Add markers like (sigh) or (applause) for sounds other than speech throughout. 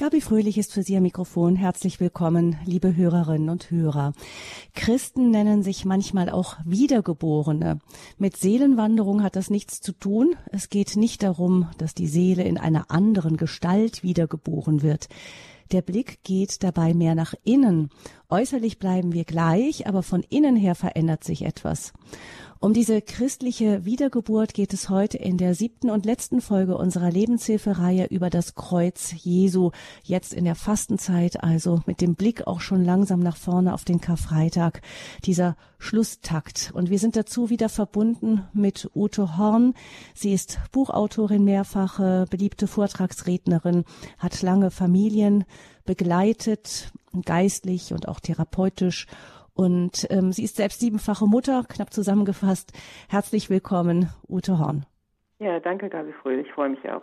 Gabi Fröhlich ist für Sie am Mikrofon. Herzlich willkommen, liebe Hörerinnen und Hörer. Christen nennen sich manchmal auch Wiedergeborene. Mit Seelenwanderung hat das nichts zu tun. Es geht nicht darum, dass die Seele in einer anderen Gestalt wiedergeboren wird. Der Blick geht dabei mehr nach innen. Äußerlich bleiben wir gleich, aber von innen her verändert sich etwas. Um diese christliche Wiedergeburt geht es heute in der siebten und letzten Folge unserer Lebenshilfereihe über das Kreuz Jesu. Jetzt in der Fastenzeit, also mit dem Blick auch schon langsam nach vorne auf den Karfreitag. Dieser Schlusstakt. Und wir sind dazu wieder verbunden mit Ute Horn. Sie ist Buchautorin, mehrfache beliebte Vortragsrednerin, hat lange Familien begleitet, geistlich und auch therapeutisch und ähm, sie ist selbst siebenfache Mutter, knapp zusammengefasst. Herzlich willkommen, Ute Horn. Ja, danke, Gabi Fröhlich. Ich freue mich auch.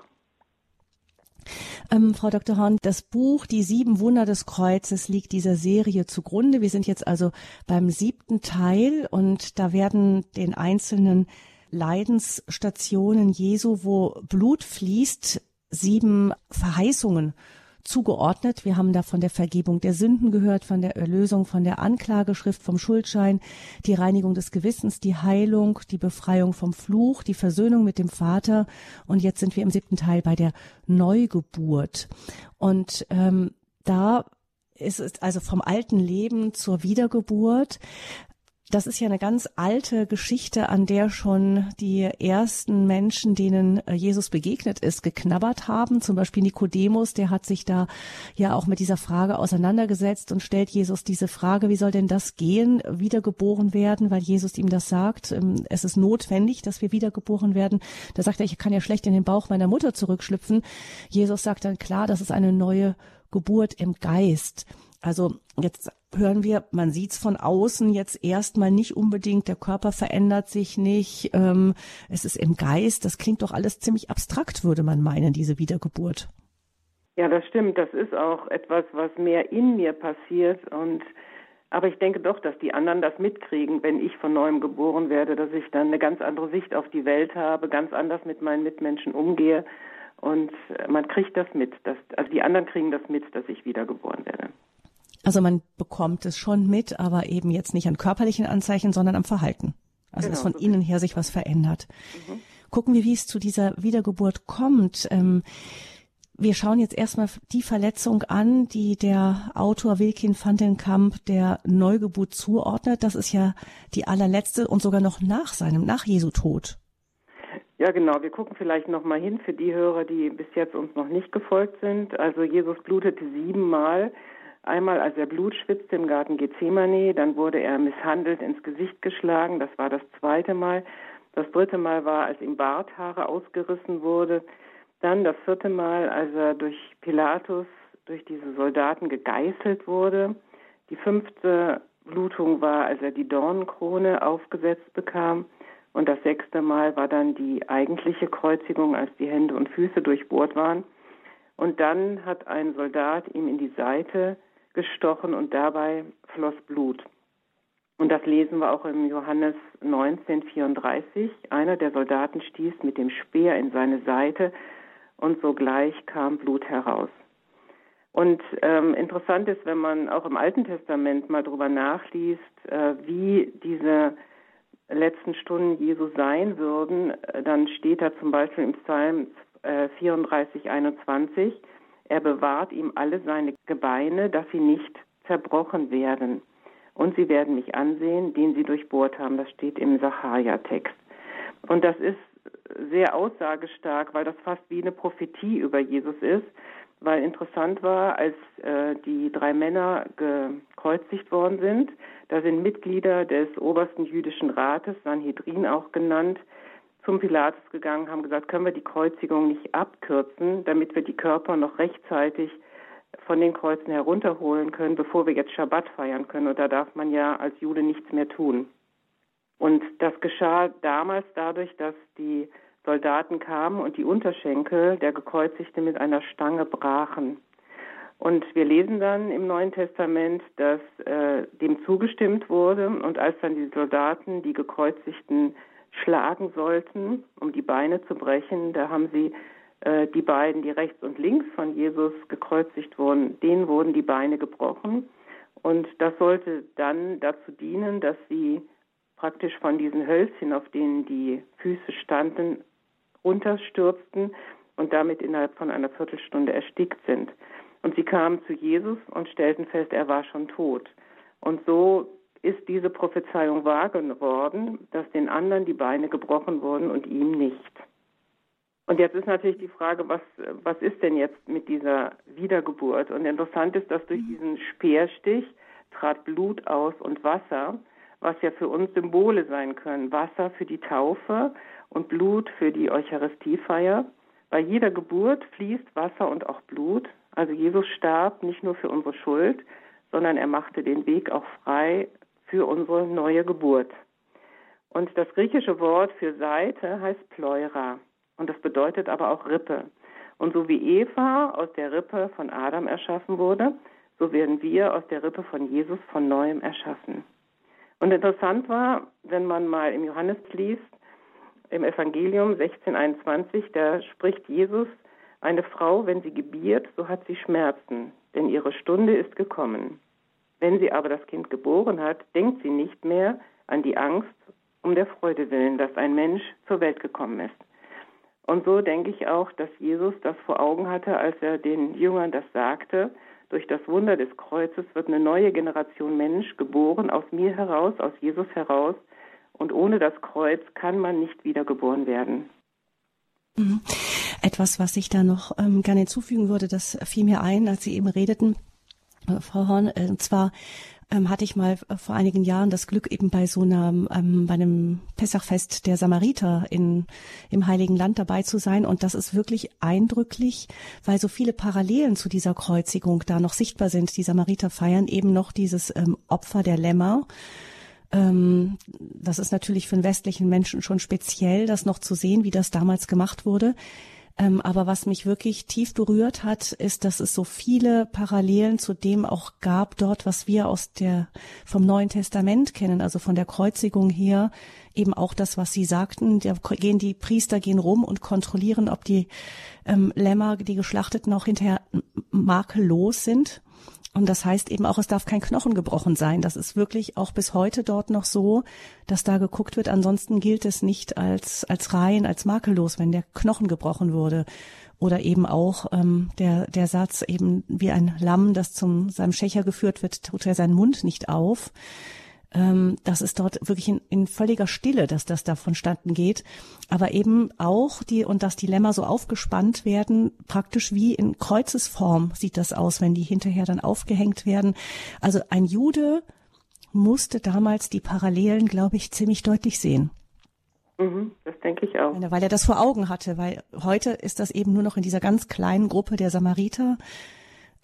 Ähm, Frau Dr. Horn, das Buch Die sieben Wunder des Kreuzes liegt dieser Serie zugrunde. Wir sind jetzt also beim siebten Teil und da werden den einzelnen Leidensstationen Jesu, wo Blut fließt, sieben Verheißungen zugeordnet. Wir haben da von der Vergebung der Sünden gehört, von der Erlösung, von der Anklageschrift, vom Schuldschein, die Reinigung des Gewissens, die Heilung, die Befreiung vom Fluch, die Versöhnung mit dem Vater. Und jetzt sind wir im siebten Teil bei der Neugeburt. Und ähm, da ist es also vom alten Leben zur Wiedergeburt das ist ja eine ganz alte Geschichte, an der schon die ersten Menschen, denen äh, Jesus begegnet ist, geknabbert haben. Zum Beispiel Nikodemus, der hat sich da ja auch mit dieser Frage auseinandergesetzt und stellt Jesus diese Frage, wie soll denn das gehen, wiedergeboren werden, weil Jesus ihm das sagt. Ähm, es ist notwendig, dass wir wiedergeboren werden. Da sagt er, ich kann ja schlecht in den Bauch meiner Mutter zurückschlüpfen. Jesus sagt dann klar, das ist eine neue Geburt im Geist. Also jetzt hören wir, man sieht's von außen jetzt erstmal nicht unbedingt, der Körper verändert sich nicht, ähm, es ist im Geist, das klingt doch alles ziemlich abstrakt, würde man meinen, diese Wiedergeburt. Ja, das stimmt, das ist auch etwas, was mehr in mir passiert. Und aber ich denke doch, dass die anderen das mitkriegen, wenn ich von neuem geboren werde, dass ich dann eine ganz andere Sicht auf die Welt habe, ganz anders mit meinen Mitmenschen umgehe. Und man kriegt das mit, dass, also die anderen kriegen das mit, dass ich wiedergeboren werde. Also man bekommt es schon mit, aber eben jetzt nicht an körperlichen Anzeichen, sondern am Verhalten. Also genau, dass von so innen her sich was verändert. Mhm. Gucken wir, wie es zu dieser Wiedergeburt kommt. Ähm, wir schauen jetzt erstmal die Verletzung an, die der Autor Wilkin van den Kamp der Neugeburt zuordnet. Das ist ja die allerletzte und sogar noch nach seinem, nach Jesu Tod. Ja, genau. Wir gucken vielleicht noch mal hin für die Hörer, die bis jetzt uns noch nicht gefolgt sind. Also Jesus blutete siebenmal Einmal, als er Blut schwitzte im Garten Gethsemane, dann wurde er misshandelt ins Gesicht geschlagen, das war das zweite Mal. Das dritte Mal war, als ihm Barthaare ausgerissen wurde. Dann das vierte Mal, als er durch Pilatus, durch diese Soldaten gegeißelt wurde. Die fünfte Blutung war, als er die Dornenkrone aufgesetzt bekam. Und das sechste Mal war dann die eigentliche Kreuzigung, als die Hände und Füße durchbohrt waren. Und dann hat ein Soldat ihm in die Seite gestochen und dabei floss Blut. Und das lesen wir auch im Johannes 1934. Einer der Soldaten stieß mit dem Speer in seine Seite und sogleich kam Blut heraus. Und ähm, interessant ist, wenn man auch im Alten Testament mal drüber nachliest, äh, wie diese letzten Stunden Jesu sein würden, äh, dann steht da zum Beispiel im Psalm äh, 34, 21, er bewahrt ihm alle seine Gebeine, dass sie nicht zerbrochen werden. Und sie werden mich ansehen, den sie durchbohrt haben. Das steht im Sacharia-Text. Und das ist sehr aussagestark, weil das fast wie eine Prophetie über Jesus ist. Weil interessant war, als äh, die drei Männer gekreuzigt worden sind, da sind Mitglieder des obersten jüdischen Rates, Sanhedrin auch genannt, zum Pilatus gegangen, haben gesagt, können wir die Kreuzigung nicht abkürzen, damit wir die Körper noch rechtzeitig von den Kreuzen herunterholen können, bevor wir jetzt Schabbat feiern können. Und da darf man ja als Jude nichts mehr tun. Und das geschah damals dadurch, dass die Soldaten kamen und die Unterschenkel der Gekreuzigte mit einer Stange brachen. Und wir lesen dann im Neuen Testament, dass äh, dem zugestimmt wurde und als dann die Soldaten die Gekreuzigten schlagen sollten, um die Beine zu brechen. Da haben sie äh, die beiden, die rechts und links von Jesus gekreuzigt wurden, denen wurden die Beine gebrochen. Und das sollte dann dazu dienen, dass sie praktisch von diesen Hölzchen, auf denen die Füße standen, runterstürzten und damit innerhalb von einer Viertelstunde erstickt sind. Und sie kamen zu Jesus und stellten fest, er war schon tot. Und so ist diese Prophezeiung wahr geworden, dass den anderen die Beine gebrochen wurden und ihm nicht. Und jetzt ist natürlich die Frage, was, was ist denn jetzt mit dieser Wiedergeburt? Und interessant ist, dass durch diesen Speerstich trat Blut aus und Wasser, was ja für uns Symbole sein können. Wasser für die Taufe und Blut für die Eucharistiefeier. Bei jeder Geburt fließt Wasser und auch Blut. Also Jesus starb nicht nur für unsere Schuld, sondern er machte den Weg auch frei für unsere neue Geburt. Und das griechische Wort für Seite heißt Pleura. Und das bedeutet aber auch Rippe. Und so wie Eva aus der Rippe von Adam erschaffen wurde, so werden wir aus der Rippe von Jesus von neuem erschaffen. Und interessant war, wenn man mal im Johannes liest, im Evangelium 1621, da spricht Jesus, eine Frau, wenn sie gebiert, so hat sie Schmerzen, denn ihre Stunde ist gekommen. Wenn sie aber das Kind geboren hat, denkt sie nicht mehr an die Angst um der Freude willen, dass ein Mensch zur Welt gekommen ist. Und so denke ich auch, dass Jesus das vor Augen hatte, als er den Jüngern das sagte. Durch das Wunder des Kreuzes wird eine neue Generation Mensch geboren, aus mir heraus, aus Jesus heraus. Und ohne das Kreuz kann man nicht wiedergeboren werden. Mhm. Etwas, was ich da noch ähm, gerne hinzufügen würde, das fiel mir ein, als Sie eben redeten, Frau Horn, äh, und zwar ähm, hatte ich mal äh, vor einigen Jahren das Glück, eben bei so einer, ähm, bei einem Pessachfest der Samariter in, im Heiligen Land dabei zu sein. Und das ist wirklich eindrücklich, weil so viele Parallelen zu dieser Kreuzigung da noch sichtbar sind. Die Samariter feiern eben noch dieses ähm, Opfer der Lämmer. Ähm, das ist natürlich für den westlichen Menschen schon speziell, das noch zu sehen, wie das damals gemacht wurde. Ähm, aber was mich wirklich tief berührt hat, ist, dass es so viele Parallelen zu dem auch gab dort, was wir aus der, vom Neuen Testament kennen, also von der Kreuzigung her, eben auch das, was Sie sagten, da gehen die Priester gehen rum und kontrollieren, ob die ähm, Lämmer, die geschlachteten auch hinterher makellos sind. Und das heißt eben auch, es darf kein Knochen gebrochen sein. Das ist wirklich auch bis heute dort noch so, dass da geguckt wird. Ansonsten gilt es nicht als, als rein, als makellos, wenn der Knochen gebrochen wurde. Oder eben auch ähm, der, der Satz eben wie ein Lamm, das zum seinem Schächer geführt wird, tut er seinen Mund nicht auf ähm, das ist dort wirklich in, in völliger Stille, dass das da vonstatten geht. Aber eben auch die, und dass die Lämmer so aufgespannt werden, praktisch wie in Kreuzesform sieht das aus, wenn die hinterher dann aufgehängt werden. Also ein Jude musste damals die Parallelen, glaube ich, ziemlich deutlich sehen. Mhm, das denke ich auch. Weil er das vor Augen hatte, weil heute ist das eben nur noch in dieser ganz kleinen Gruppe der Samariter,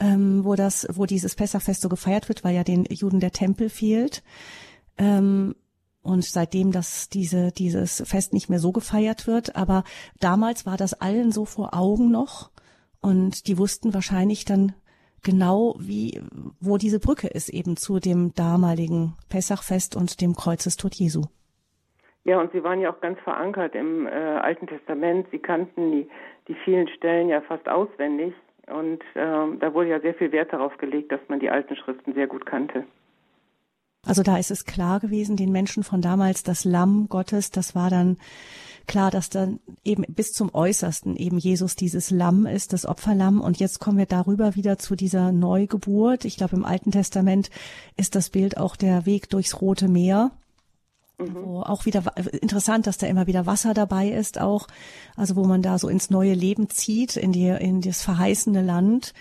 ähm, wo das, wo dieses Pessachfest so gefeiert wird, weil ja den Juden der Tempel fehlt. Ähm, und seitdem das diese dieses Fest nicht mehr so gefeiert wird, aber damals war das allen so vor Augen noch und die wussten wahrscheinlich dann genau wie wo diese Brücke ist eben zu dem damaligen Pessachfest und dem Kreuzestod Jesu. Ja, und sie waren ja auch ganz verankert im äh, Alten Testament. Sie kannten die, die vielen Stellen ja fast auswendig. Und ähm, da wurde ja sehr viel Wert darauf gelegt, dass man die alten Schriften sehr gut kannte. Also da ist es klar gewesen, den Menschen von damals, das Lamm Gottes, das war dann klar, dass dann eben bis zum Äußersten eben Jesus dieses Lamm ist, das Opferlamm. Und jetzt kommen wir darüber wieder zu dieser Neugeburt. Ich glaube, im Alten Testament ist das Bild auch der Weg durchs Rote Meer. Mhm. Wo auch wieder interessant, dass da immer wieder Wasser dabei ist, auch, also wo man da so ins neue Leben zieht, in die, in das verheißene Land.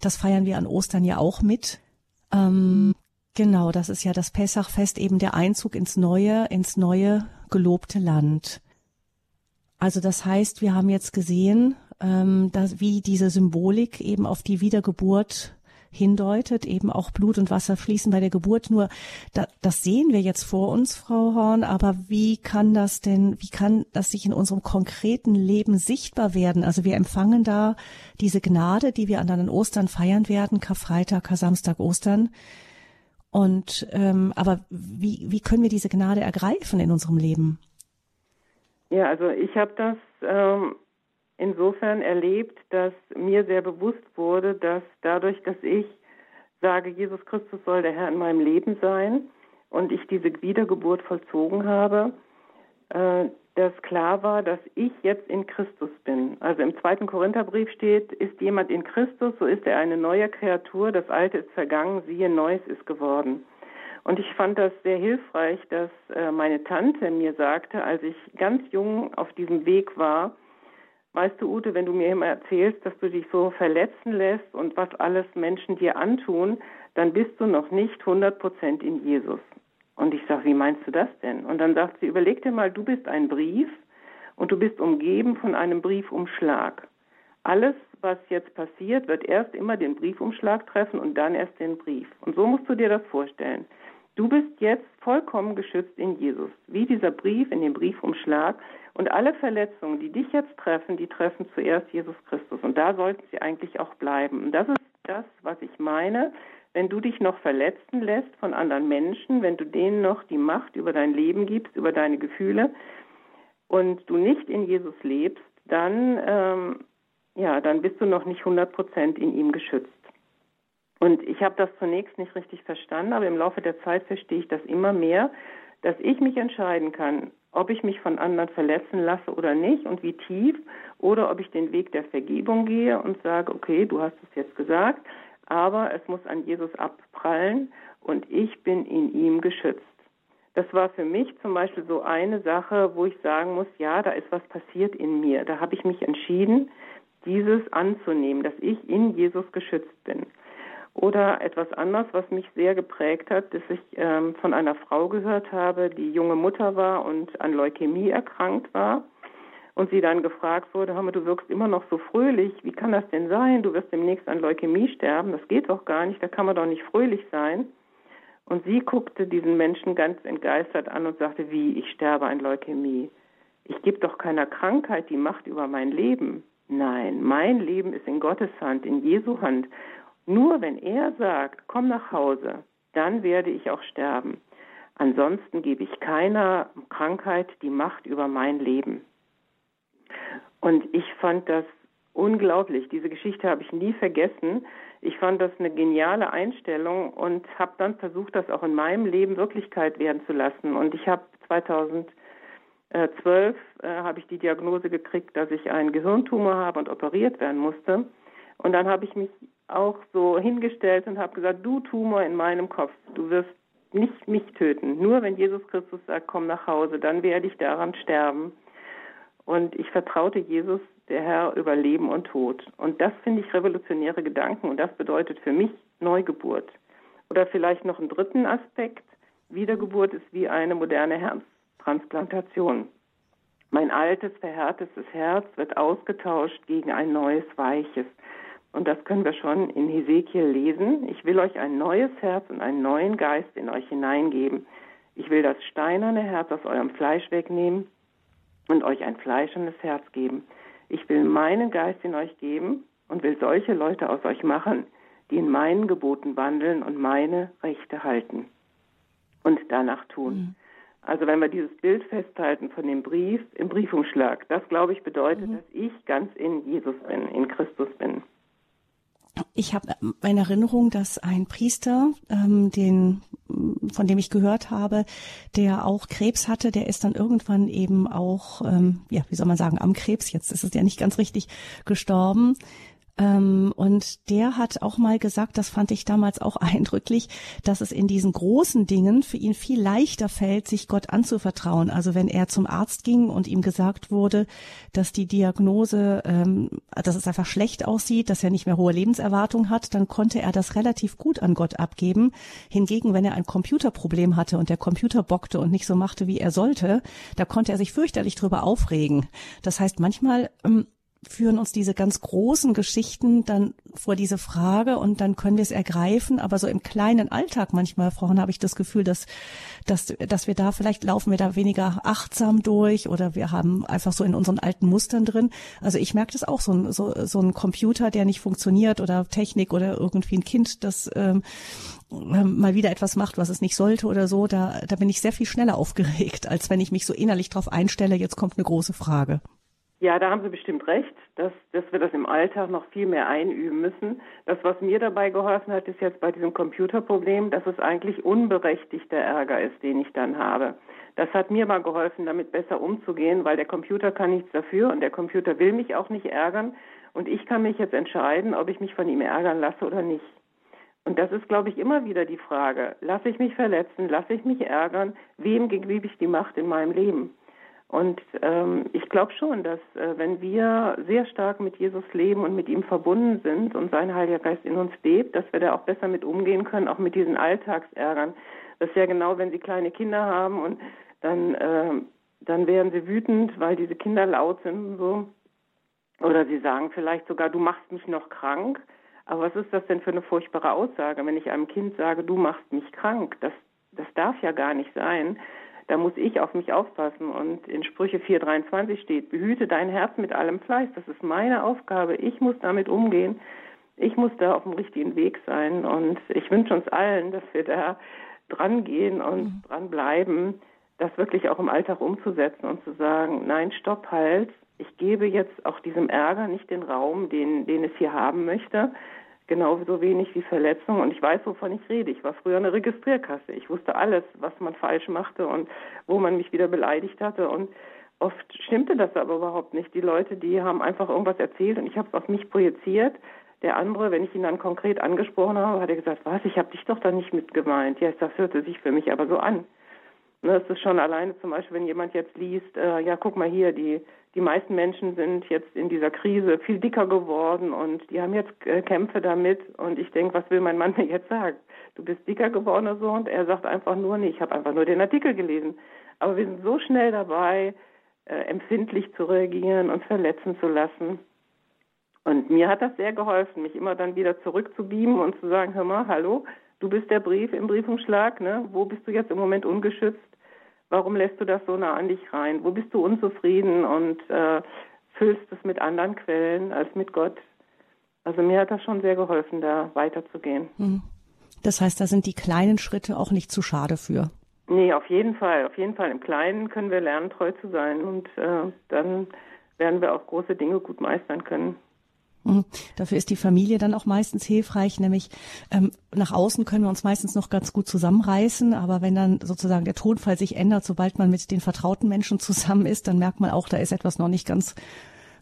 Das feiern wir an Ostern ja auch mit. Ähm, genau, das ist ja das Pessachfest, eben der Einzug ins neue, ins neue gelobte Land. Also das heißt, wir haben jetzt gesehen, ähm, dass, wie diese Symbolik eben auf die Wiedergeburt hindeutet, eben auch Blut und Wasser fließen bei der Geburt. Nur da, das sehen wir jetzt vor uns, Frau Horn, aber wie kann das denn, wie kann das sich in unserem konkreten Leben sichtbar werden? Also wir empfangen da diese Gnade, die wir an den Ostern feiern werden, Karfreitag, Kar-Samstag, Ostern. Und ähm, aber wie, wie können wir diese Gnade ergreifen in unserem Leben? Ja, also ich habe das ähm, insofern erlebt, dass mir sehr bewusst wurde, dass dadurch, dass ich sage, Jesus Christus soll der Herr in meinem Leben sein und ich diese Wiedergeburt vollzogen habe, äh, dass klar war, dass ich jetzt in Christus bin. Also im zweiten Korintherbrief steht, ist jemand in Christus, so ist er eine neue Kreatur, das Alte ist vergangen, siehe, Neues ist geworden. Und ich fand das sehr hilfreich, dass äh, meine Tante mir sagte, als ich ganz jung auf diesem Weg war, weißt du, Ute, wenn du mir immer erzählst, dass du dich so verletzen lässt und was alles Menschen dir antun, dann bist du noch nicht 100 Prozent in Jesus. Und ich sage, wie meinst du das denn? Und dann sagt sie, überleg dir mal, du bist ein Brief und du bist umgeben von einem Briefumschlag. Alles, was jetzt passiert, wird erst immer den Briefumschlag treffen und dann erst den Brief. Und so musst du dir das vorstellen. Du bist jetzt vollkommen geschützt in Jesus, wie dieser Brief in dem Briefumschlag. Und alle Verletzungen, die dich jetzt treffen, die treffen zuerst Jesus Christus. Und da sollten sie eigentlich auch bleiben. Und das ist das, was ich meine, wenn du dich noch verletzen lässt von anderen Menschen, wenn du denen noch die Macht über dein Leben gibst, über deine Gefühle und du nicht in Jesus lebst, dann, ähm, ja, dann bist du noch nicht 100 Prozent in ihm geschützt. Und ich habe das zunächst nicht richtig verstanden, aber im Laufe der Zeit verstehe ich das immer mehr, dass ich mich entscheiden kann, ob ich mich von anderen verletzen lasse oder nicht und wie tief, oder ob ich den Weg der Vergebung gehe und sage, okay, du hast es jetzt gesagt, aber es muss an Jesus abprallen und ich bin in ihm geschützt. Das war für mich zum Beispiel so eine Sache, wo ich sagen muss, ja, da ist was passiert in mir. Da habe ich mich entschieden, dieses anzunehmen, dass ich in Jesus geschützt bin. Oder etwas anderes, was mich sehr geprägt hat, dass ich ähm, von einer Frau gehört habe, die junge Mutter war und an Leukämie erkrankt war und sie dann gefragt wurde, hör du wirkst immer noch so fröhlich, wie kann das denn sein? Du wirst demnächst an Leukämie sterben, das geht doch gar nicht, da kann man doch nicht fröhlich sein. Und sie guckte diesen Menschen ganz entgeistert an und sagte, wie, ich sterbe an Leukämie. Ich gebe doch keiner Krankheit die Macht über mein Leben. Nein, mein Leben ist in Gottes Hand, in Jesu Hand. Nur wenn er sagt, komm nach Hause, dann werde ich auch sterben. Ansonsten gebe ich keiner Krankheit die Macht über mein Leben. Und ich fand das unglaublich. Diese Geschichte habe ich nie vergessen. Ich fand das eine geniale Einstellung und habe dann versucht, das auch in meinem Leben Wirklichkeit werden zu lassen. Und ich habe 2012 äh, habe ich die Diagnose gekriegt, dass ich einen Gehirntumor habe und operiert werden musste. Und dann habe ich mich auch so hingestellt und habe gesagt, du Tumor in meinem Kopf, du wirst nicht mich töten. Nur wenn Jesus Christus sagt, komm nach Hause, dann werde ich daran sterben. Und ich vertraute Jesus, der Herr, über Leben und Tod. Und das finde ich revolutionäre Gedanken und das bedeutet für mich Neugeburt. Oder vielleicht noch einen dritten Aspekt. Wiedergeburt ist wie eine moderne Herztransplantation. Mein altes, verhärtetes Herz wird ausgetauscht gegen ein neues, weiches. Und das können wir schon in Hesekiel lesen. Ich will euch ein neues Herz und einen neuen Geist in euch hineingeben. Ich will das steinerne Herz aus eurem Fleisch wegnehmen und euch ein fleischendes Herz geben. Ich will meinen Geist in euch geben und will solche Leute aus euch machen, die in meinen Geboten wandeln und meine Rechte halten und danach tun. Mhm. Also wenn wir dieses Bild festhalten von dem Brief im Briefumschlag, das glaube ich bedeutet, mhm. dass ich ganz in Jesus bin, in Christus bin ich habe in Erinnerung, dass ein Priester, ähm, den, von dem ich gehört habe, der auch Krebs hatte, der ist dann irgendwann eben auch, ähm, ja, wie soll man sagen, am Krebs, jetzt ist es ja nicht ganz richtig, gestorben. Ähm, und der hat auch mal gesagt, das fand ich damals auch (laughs) eindrücklich, dass es in diesen großen Dingen für ihn viel leichter fällt, sich Gott anzuvertrauen. Also wenn er zum Arzt ging und ihm gesagt wurde, dass die Diagnose, ähm, dass es einfach schlecht aussieht, dass er nicht mehr hohe Lebenserwartung hat, dann konnte er das relativ gut an Gott abgeben. Hingegen, wenn er ein Computerproblem hatte und der Computer bockte und nicht so machte, wie er sollte, da konnte er sich fürchterlich drüber aufregen. Das heißt, manchmal ähm, führen uns diese ganz großen Geschichten dann vor diese Frage und dann können wir es ergreifen. Aber so im kleinen Alltag manchmal, Frauen, habe ich das Gefühl, dass, dass, dass wir da vielleicht laufen wir da weniger achtsam durch oder wir haben einfach so in unseren alten Mustern drin. Also ich merke das auch, so ein, so, so ein Computer, der nicht funktioniert oder Technik oder irgendwie ein Kind, das ähm, ähm mal wieder etwas macht, was es nicht sollte oder so, da, da bin ich sehr viel schneller aufgeregt, als wenn ich mich so innerlich darauf einstelle, jetzt kommt eine große Frage. Ja, da haben Sie bestimmt recht, dass, dass wir das im Alltag noch viel mehr einüben müssen. Das, was mir dabei geholfen hat, ist jetzt bei diesem Computerproblem, dass es eigentlich unberechtigter Ärger ist, den ich dann habe. Das hat mir mal geholfen, damit besser umzugehen, weil der Computer kann nichts dafür und der Computer will mich auch nicht ärgern. Und ich kann mich jetzt entscheiden, ob ich mich von ihm ärgern lasse oder nicht. Und das ist, glaube ich, immer wieder die Frage. Lasse ich mich verletzen? Lasse ich mich ärgern? Wem gebe ich die Macht in meinem Leben? Und ähm, ich glaube schon, dass äh, wenn wir sehr stark mit Jesus leben und mit ihm verbunden sind und sein Heiliger Geist in uns lebt, dass wir da auch besser mit umgehen können, auch mit diesen Alltagsärgern. Das ist ja genau, wenn Sie kleine Kinder haben und dann, äh, dann werden sie wütend, weil diese Kinder laut sind und so. Oder sie sagen vielleicht sogar, du machst mich noch krank. Aber was ist das denn für eine furchtbare Aussage, wenn ich einem Kind sage, du machst mich krank? Das, das darf ja gar nicht sein. Da muss ich auf mich aufpassen. Und in Sprüche 4,23 steht, behüte dein Herz mit allem Fleiß. Das ist meine Aufgabe. Ich muss damit umgehen. Ich muss da auf dem richtigen Weg sein. Und ich wünsche uns allen, dass wir da dran gehen und mhm. dran bleiben, das wirklich auch im Alltag umzusetzen und zu sagen, nein, stopp, halt. Ich gebe jetzt auch diesem Ärger nicht den Raum, den, den es hier haben möchte genauso wenig wie Verletzung. Und ich weiß, wovon ich rede. Ich war früher eine Registrierkasse. Ich wusste alles, was man falsch machte und wo man mich wieder beleidigt hatte. Und oft stimmte das aber überhaupt nicht. Die Leute, die haben einfach irgendwas erzählt und ich habe es auf mich projiziert. Der andere, wenn ich ihn dann konkret angesprochen habe, hat er gesagt, was, ich habe dich doch da nicht mit gemeint. Ja, das hörte sich für mich aber so an. Ne, es ist schon alleine zum Beispiel, wenn jemand jetzt liest, äh, ja, guck mal hier, die, die meisten Menschen sind jetzt in dieser Krise viel dicker geworden und die haben jetzt äh, Kämpfe damit und ich denke, was will mein Mann (laughs) mir jetzt sagen? Du bist dicker geworden oder so und er sagt einfach nur, nee, ich habe einfach nur den Artikel gelesen. Aber wir sind so schnell dabei, äh, empfindlich zu reagieren, uns verletzen zu lassen. Und mir hat das sehr geholfen, mich immer dann wieder zurückzubeamen und zu sagen, hör mal, hallo, du bist der Brief im Briefumschlag, ne? Wo bist du jetzt im Moment ungeschützt? Warum lässt du das so nah an dich rein? Wo bist du unzufrieden und äh, füllst es mit anderen Quellen als mit Gott? Also mir hat das schon sehr geholfen, da weiterzugehen. Hm. Das heißt, da sind die kleinen Schritte auch nicht zu schade für. Nee, auf jeden Fall. Auf jeden Fall. Im Kleinen können wir lernen, treu zu sein. Und äh, dann werden wir auch große Dinge gut meistern können. Mhm. Dafür ist die Familie dann auch meistens hilfreich, nämlich ähm, nach außen können wir uns meistens noch ganz gut zusammenreißen, aber wenn dann sozusagen der Tonfall sich ändert, sobald man mit den vertrauten Menschen zusammen ist, dann merkt man auch, da ist etwas noch nicht ganz,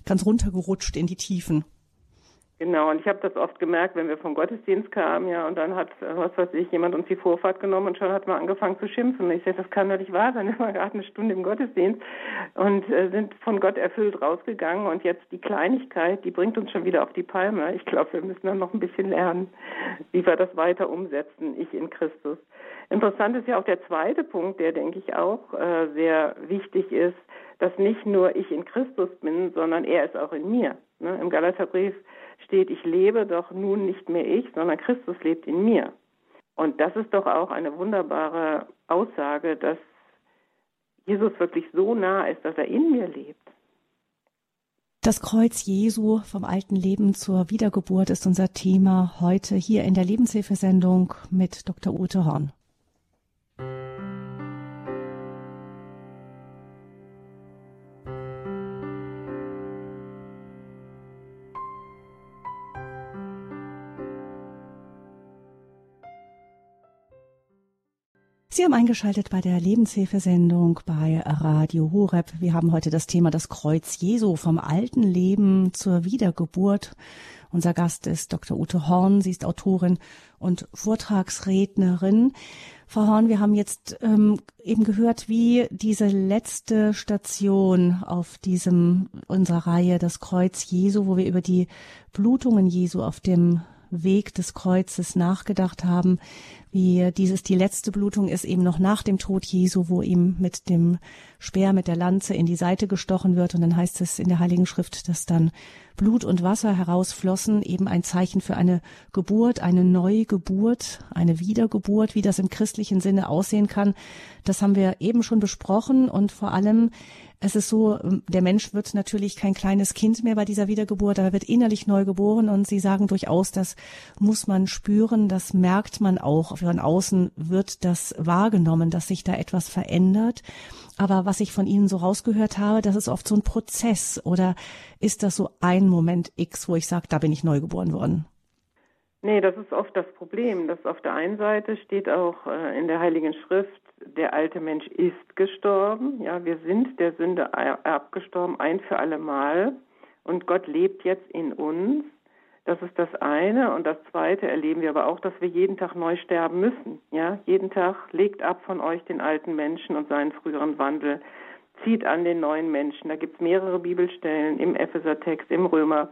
ganz runtergerutscht in die Tiefen. Genau, und ich habe das oft gemerkt, wenn wir vom Gottesdienst kamen, ja, und dann hat, was weiß ich, jemand uns die Vorfahrt genommen und schon hat man angefangen zu schimpfen. Und ich sage, das kann doch nicht wahr sein, (laughs) wir waren gerade eine Stunde im Gottesdienst und äh, sind von Gott erfüllt rausgegangen und jetzt die Kleinigkeit, die bringt uns schon wieder auf die Palme. Ich glaube, wir müssen dann noch ein bisschen lernen, wie wir das weiter umsetzen, ich in Christus. Interessant ist ja auch der zweite Punkt, der, denke ich, auch äh, sehr wichtig ist, dass nicht nur ich in Christus bin, sondern er ist auch in mir. Ne? Im Galaterbrief steht, ich lebe doch nun nicht mehr ich, sondern Christus lebt in mir. Und das ist doch auch eine wunderbare Aussage, dass Jesus wirklich so nah ist, dass er in mir lebt. Das Kreuz Jesu vom alten Leben zur Wiedergeburt ist unser Thema heute hier in der Lebenshilfesendung mit Dr. Ute Horn. Sie haben eingeschaltet bei der Lebenshilfesendung bei Radio Horeb. Wir haben heute das Thema das Kreuz Jesu vom alten Leben zur Wiedergeburt. Unser Gast ist Dr. Ute Horn. Sie ist Autorin und Vortragsrednerin. Frau Horn, wir haben jetzt ähm, eben gehört, wie diese letzte Station auf diesem unserer Reihe, das Kreuz Jesu, wo wir über die Blutungen Jesu auf dem Weg des Kreuzes nachgedacht haben, wie dieses die letzte Blutung ist eben noch nach dem Tod Jesu, wo ihm mit dem Speer, mit der Lanze in die Seite gestochen wird. Und dann heißt es in der Heiligen Schrift, dass dann Blut und Wasser herausflossen, eben ein Zeichen für eine Geburt, eine Neugeburt, eine Wiedergeburt, wie das im christlichen Sinne aussehen kann. Das haben wir eben schon besprochen. Und vor allem es ist so, der Mensch wird natürlich kein kleines Kind mehr bei dieser Wiedergeburt, aber wird innerlich neu geboren und Sie sagen durchaus, das muss man spüren, das merkt man auch. Von außen wird das wahrgenommen, dass sich da etwas verändert. Aber was ich von Ihnen so rausgehört habe, das ist oft so ein Prozess oder ist das so ein Moment X, wo ich sage, da bin ich neu geboren worden? Nee, das ist oft das Problem. Dass auf der einen Seite steht auch äh, in der Heiligen Schrift, der alte Mensch ist gestorben. Ja, wir sind der Sünde abgestorben, ein für alle Mal. Und Gott lebt jetzt in uns. Das ist das eine. Und das zweite erleben wir aber auch, dass wir jeden Tag neu sterben müssen. Ja, jeden Tag legt ab von euch den alten Menschen und seinen früheren Wandel. Zieht an den neuen Menschen. Da gibt es mehrere Bibelstellen im Epheser-Text, im Römer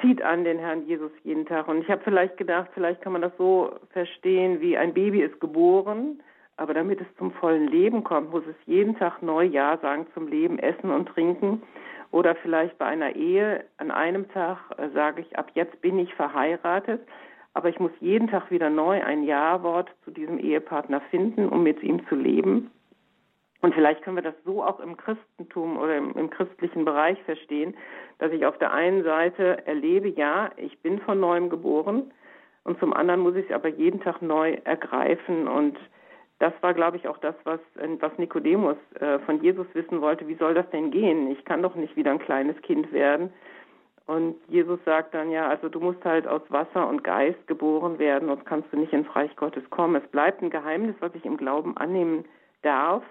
zieht an den Herrn Jesus jeden Tag. Und ich habe vielleicht gedacht, vielleicht kann man das so verstehen, wie ein Baby ist geboren, aber damit es zum vollen Leben kommt, muss es jeden Tag neu Ja sagen zum Leben, Essen und Trinken. Oder vielleicht bei einer Ehe, an einem Tag äh, sage ich, ab jetzt bin ich verheiratet, aber ich muss jeden Tag wieder neu ein Ja-Wort zu diesem Ehepartner finden, um mit ihm zu leben. Und vielleicht können wir das so auch im Christentum oder im, im, christlichen Bereich verstehen, dass ich auf der einen Seite erlebe, ja, ich bin von neuem geboren und zum anderen muss ich es aber jeden Tag neu ergreifen und das war, glaube ich, auch das, was, was Nikodemus äh, von Jesus wissen wollte. Wie soll das denn gehen? Ich kann doch nicht wieder ein kleines Kind werden. Und Jesus sagt dann, ja, also du musst halt aus Wasser und Geist geboren werden, sonst kannst du nicht ins Reich Gottes kommen. Es bleibt ein Geheimnis, was ich im Glauben annehmen darf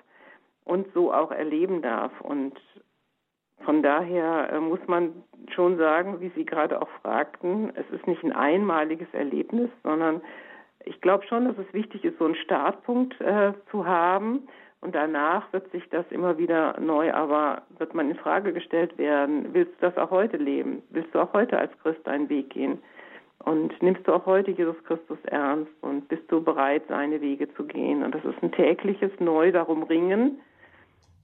und so auch erleben darf. Und von daher äh, muss man schon sagen, wie Sie gerade auch fragten, es ist nicht ein einmaliges Erlebnis, sondern ich glaube schon, dass es wichtig ist, so einen Startpunkt äh, zu haben. Und danach wird sich das immer wieder neu, aber wird man in Frage gestellt werden. Willst du das auch heute leben? Willst du auch heute als Christ deinen Weg gehen? Und nimmst du auch heute Jesus Christus ernst und bist du bereit, seine Wege zu gehen? Und das ist ein tägliches Neu darum ringen,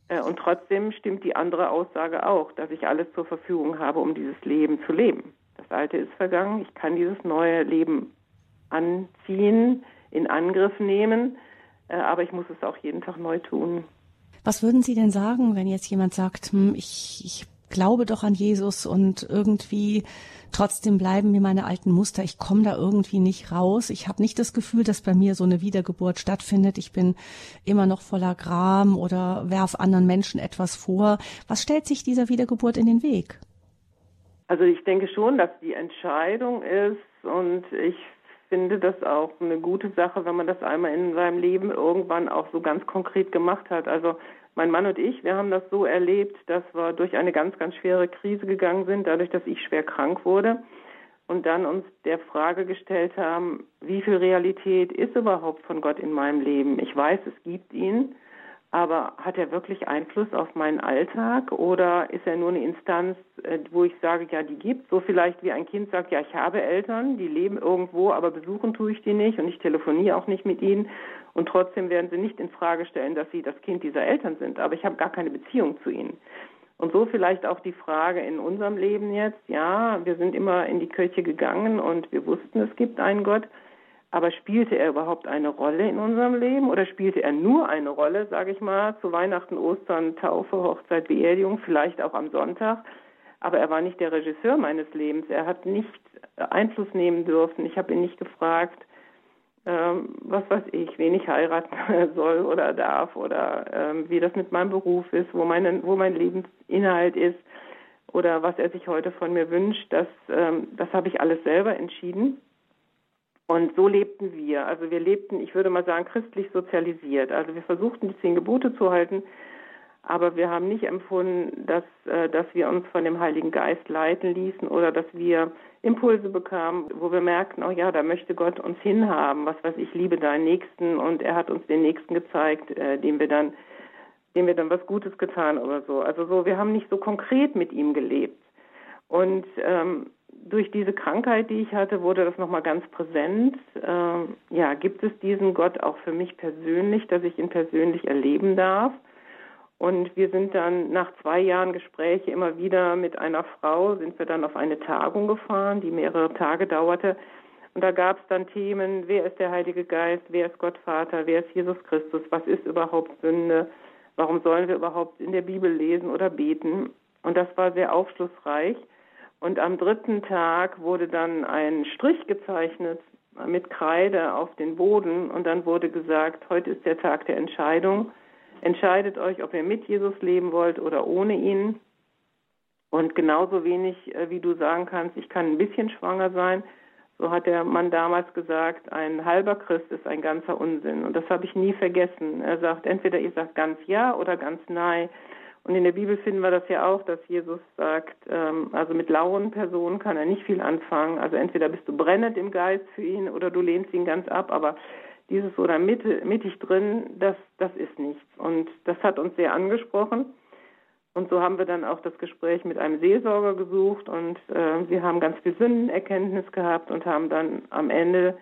äh, und trotzdem stimmt die andere Aussage auch, dass ich alles zur Verfügung habe, um dieses Leben zu leben. Das Alte ist vergangen, ich kann dieses neue Leben anziehen, in Angriff nehmen, äh, aber ich muss es auch jeden Tag neu tun. Was würden Sie denn sagen, wenn jetzt jemand sagt, hm, ich, ich glaube doch an Jesus und irgendwie Trotzdem bleiben mir meine alten Muster. Ich komme da irgendwie nicht raus. Ich habe nicht das Gefühl, dass bei mir so eine Wiedergeburt stattfindet. Ich bin immer noch voller Gram oder werf anderen Menschen etwas vor. Was stellt sich dieser Wiedergeburt in den Weg? Also ich denke schon, dass die Entscheidung ist und ich finde das auch eine gute Sache, wenn man das einmal in seinem Leben irgendwann auch so ganz konkret gemacht hat. Also mein Mann und ich, wir haben das so erlebt, dass wir durch eine ganz, ganz schwere Krise gegangen sind, dadurch, dass ich schwer krank wurde und dann uns der Frage gestellt haben, wie viel Realität ist überhaupt von Gott in meinem Leben? Ich weiß, es gibt ihn, aber hat er wirklich Einfluss auf meinen Alltag oder ist er nur eine Instanz, äh, wo ich sage, ja, die gibt so vielleicht wie ein Kind sagt, ja, ich habe Eltern, die leben irgendwo, aber besuchen tue ich die nicht und ich telefoniere auch nicht mit ihnen und trotzdem werden sie nicht in Frage stellen, dass sie das Kind dieser Eltern sind. Aber ich habe gar keine Beziehung zu ihnen. Und so vielleicht auch die Frage in unserem Leben jetzt, ja, wir sind immer in die Kirche gegangen und wir wussten, es gibt einen Gott, aber spielte er überhaupt eine Rolle in unserem Leben? Oder spielte er nur eine Rolle, sage ich mal, zu Weihnachten, Ostern, Taufe, Hochzeit, Beerdigung, vielleicht auch am Sonntag, aber er war nicht der Regisseur meines Lebens, er hat nicht Einfluss nehmen dürfen, ich habe ihn nicht gefragt, ähm, was weiß ich, wen ich heiraten (laughs) soll oder darf oder ähm, wie das mit meinem Beruf ist, wo, meine, wo mein Lebensinhalt ist oder was er sich heute von mir wünscht, das, ähm, das habe ich alles selber entschieden. Und so lebten wir. Also wir lebten, ich würde mal sagen, christlich sozialisiert. Also wir versuchten die zehn Gebote zu halten, aber wir haben nicht empfunden, dass, äh, dass wir uns von dem Heiligen Geist leiten ließen oder dass wir Impulse bekamen, wo wir merkten, oh ja, da möchte Gott uns hinhaben, was weiß ich, liebe deinen Nächsten und er hat uns den Nächsten gezeigt, äh, dem wir dann, dem wir dann was Gutes getan oder so. Also so, wir haben nicht so konkret mit ihm gelebt. Und ähm, durch diese Krankheit, die ich hatte, wurde das nochmal ganz präsent. Ähm, ja, gibt es diesen Gott auch für mich persönlich, dass ich ihn persönlich erleben darf? Und wir sind dann nach zwei Jahren Gespräche immer wieder mit einer Frau, sind wir dann auf eine Tagung gefahren, die mehrere Tage dauerte. Und da gab es dann Themen, wer ist der Heilige Geist, wer ist Gott Vater, wer ist Jesus Christus, was ist überhaupt Sünde, Warum sollen wir überhaupt in der Bibel lesen oder beten? Und das war sehr aufschlussreich. Und am dritten Tag wurde dann ein Strich gezeichnet mit Kreide auf den Boden und dann wurde gesagt, heute ist der Tag der Entscheidung. Entscheidet euch, ob ihr mit Jesus leben wollt oder ohne ihn. Und genauso wenig, äh, wie du sagen kannst, ich kann ein bisschen schwanger sein, so hat der Mann damals gesagt, ein halber Christ ist ein ganzer Unsinn. Und das habe ich nie vergessen. Er sagt, entweder ihr sagt ganz ja oder ganz nein. Und in der Bibel finden wir das ja auch, dass Jesus sagt, ähm, also mit lauen Personen kann er nicht viel anfangen. Also entweder bist du brennend im Geist für ihn oder du lehnst ihn ganz ab. Aber dieses oder mittig drin, das, das ist nichts. Und das hat uns sehr angesprochen. Und so haben wir dann auch das Gespräch mit einem Seelsorger gesucht und äh, wir haben ganz viel Sündenerkenntnis gehabt und haben dann am Ende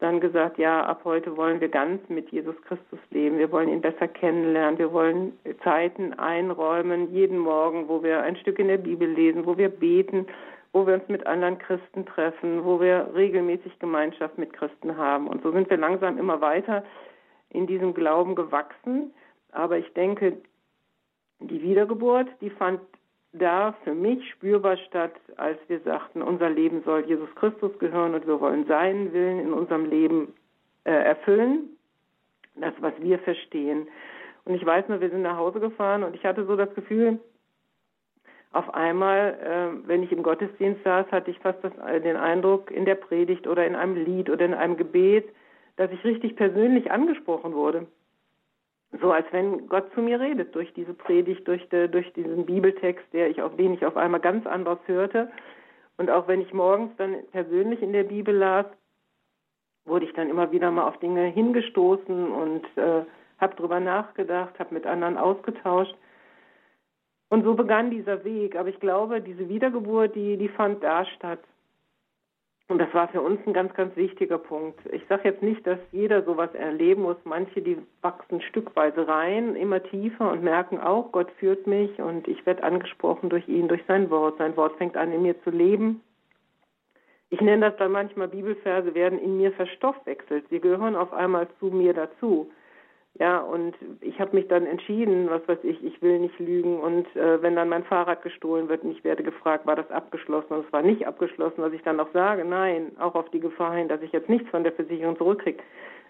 dann gesagt, ja, ab heute wollen wir ganz mit Jesus Christus leben. Wir wollen ihn besser kennenlernen. Wir wollen Zeiten einräumen, jeden Morgen, wo wir ein Stück in der Bibel lesen, wo wir beten, wo wir uns mit anderen Christen treffen, wo wir regelmäßig Gemeinschaft mit Christen haben. Und so sind wir langsam immer weiter in diesem Glauben gewachsen. Aber ich denke, die Wiedergeburt, die fand da für mich spürbar statt, als wir sagten, unser Leben soll Jesus Christus gehören und wir wollen seinen Willen in unserem Leben äh, erfüllen. Das, was wir verstehen. Und ich weiß nur, wir sind nach Hause gefahren und ich hatte so das Gefühl, auf einmal, äh, wenn ich im Gottesdienst saß, hatte ich fast das, äh, den Eindruck in der Predigt oder in einem Lied oder in einem Gebet, dass ich richtig persönlich angesprochen wurde so als wenn Gott zu mir redet durch diese Predigt, durch, de, durch diesen Bibeltext, der ich auf den ich auf einmal ganz anders hörte. Und auch wenn ich morgens dann persönlich in der Bibel las, wurde ich dann immer wieder mal auf Dinge hingestoßen und äh, habe drüber nachgedacht, habe mit anderen ausgetauscht. Und so begann dieser Weg. Aber ich glaube, diese Wiedergeburt, die, die fand da statt. Und das war für uns ein ganz, ganz wichtiger Punkt. Ich sage jetzt nicht, dass jeder sowas erleben muss. Manche, die wachsen stückweise rein, immer tiefer und merken auch, Gott führt mich und ich werde angesprochen durch ihn, durch sein Wort. Sein Wort fängt an, in mir zu leben. Ich nenne das dann manchmal Bibelverse werden in mir verstoffwechselt. Sie gehören auf einmal zu mir dazu. Ja, und ich habe mich dann entschieden, was weiß ich, ich will nicht lügen. Und äh, wenn dann mein Fahrrad gestohlen wird und ich werde gefragt, war das abgeschlossen? Und es war nicht abgeschlossen, dass ich dann auch sage, nein, auch auf die Gefahr hin, dass ich jetzt nichts von der Versicherung zurückkriege.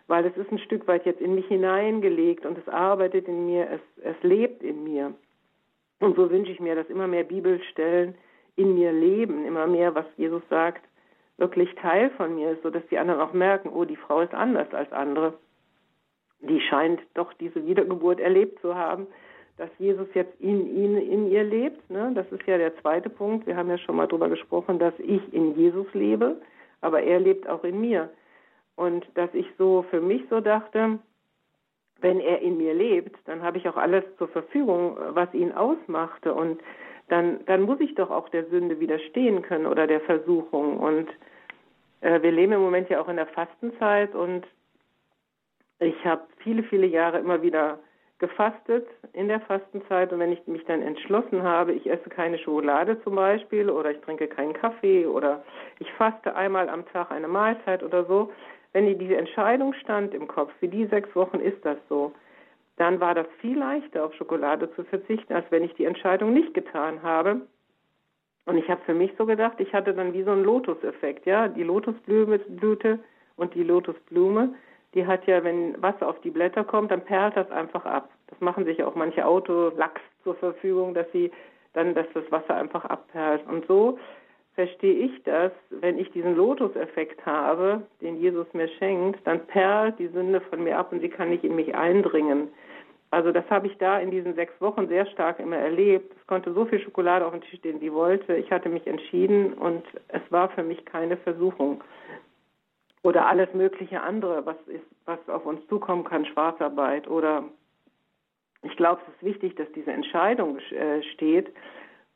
Weil es ist ein Stück weit jetzt in mich hineingelegt und es arbeitet in mir, es, es lebt in mir. Und so wünsche ich mir, dass immer mehr Bibelstellen in mir leben, immer mehr, was Jesus sagt, wirklich Teil von mir ist, sodass die anderen auch merken, oh, die Frau ist anders als andere die scheint doch diese Wiedergeburt erlebt zu haben, dass Jesus jetzt in ihnen, in ihr lebt. Ne? Das ist ja der zweite Punkt. Wir haben ja schon mal darüber gesprochen, dass ich in Jesus lebe, aber er lebt auch in mir. Und dass ich so für mich so dachte, wenn er in mir lebt, dann habe ich auch alles zur Verfügung, was ihn ausmachte. Und dann, dann muss ich doch auch der Sünde widerstehen können oder der Versuchung. Und äh, wir leben im Moment ja auch in der Fastenzeit und ich habe viele, viele Jahre immer wieder gefastet in der Fastenzeit und wenn ich mich dann entschlossen habe, ich esse keine Schokolade zum Beispiel oder ich trinke keinen Kaffee oder ich faste einmal am Tag eine Mahlzeit oder so, wenn diese Entscheidung stand im Kopf, für die sechs Wochen ist das so, dann war das viel leichter auf Schokolade zu verzichten, als wenn ich die Entscheidung nicht getan habe. Und ich habe für mich so gedacht, ich hatte dann wie so einen Lotuseffekt, ja, die Lotusblüte und die Lotusblume die hat ja, wenn Wasser auf die Blätter kommt, dann perlt das einfach ab. Das machen sich ja auch manche Autolachs zur Verfügung, dass sie dann, dass das Wasser einfach abperlt. Und so verstehe ich das, wenn ich diesen Lotus-Effekt habe, den Jesus mir schenkt, dann perlt die Sünde von mir ab und sie kann nicht in mich eindringen. Also das habe ich da in diesen sechs Wochen sehr stark immer erlebt. Es konnte so viel Schokolade auf dem Tisch stehen, wie wollte. Ich hatte mich entschieden und es war für mich keine Versuchung oder alles mögliche andere, was ist, was auf uns zukommen kann, Schwarzarbeit oder ich glaube, es ist wichtig, dass diese Entscheidung äh, steht.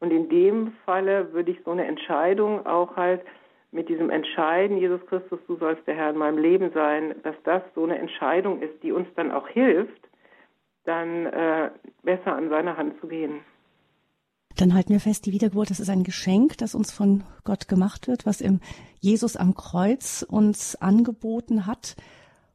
Und in dem Falle würde ich so eine Entscheidung auch halt mit diesem Entscheiden, Jesus Christus, du sollst der Herr in meinem Leben sein, dass das so eine Entscheidung ist, die uns dann auch hilft, dann äh, besser an seiner Hand zu gehen. Dann halten wir fest, die Wiedergeburt, das ist ein Geschenk, das uns von Gott gemacht wird, was im Jesus am Kreuz uns angeboten hat.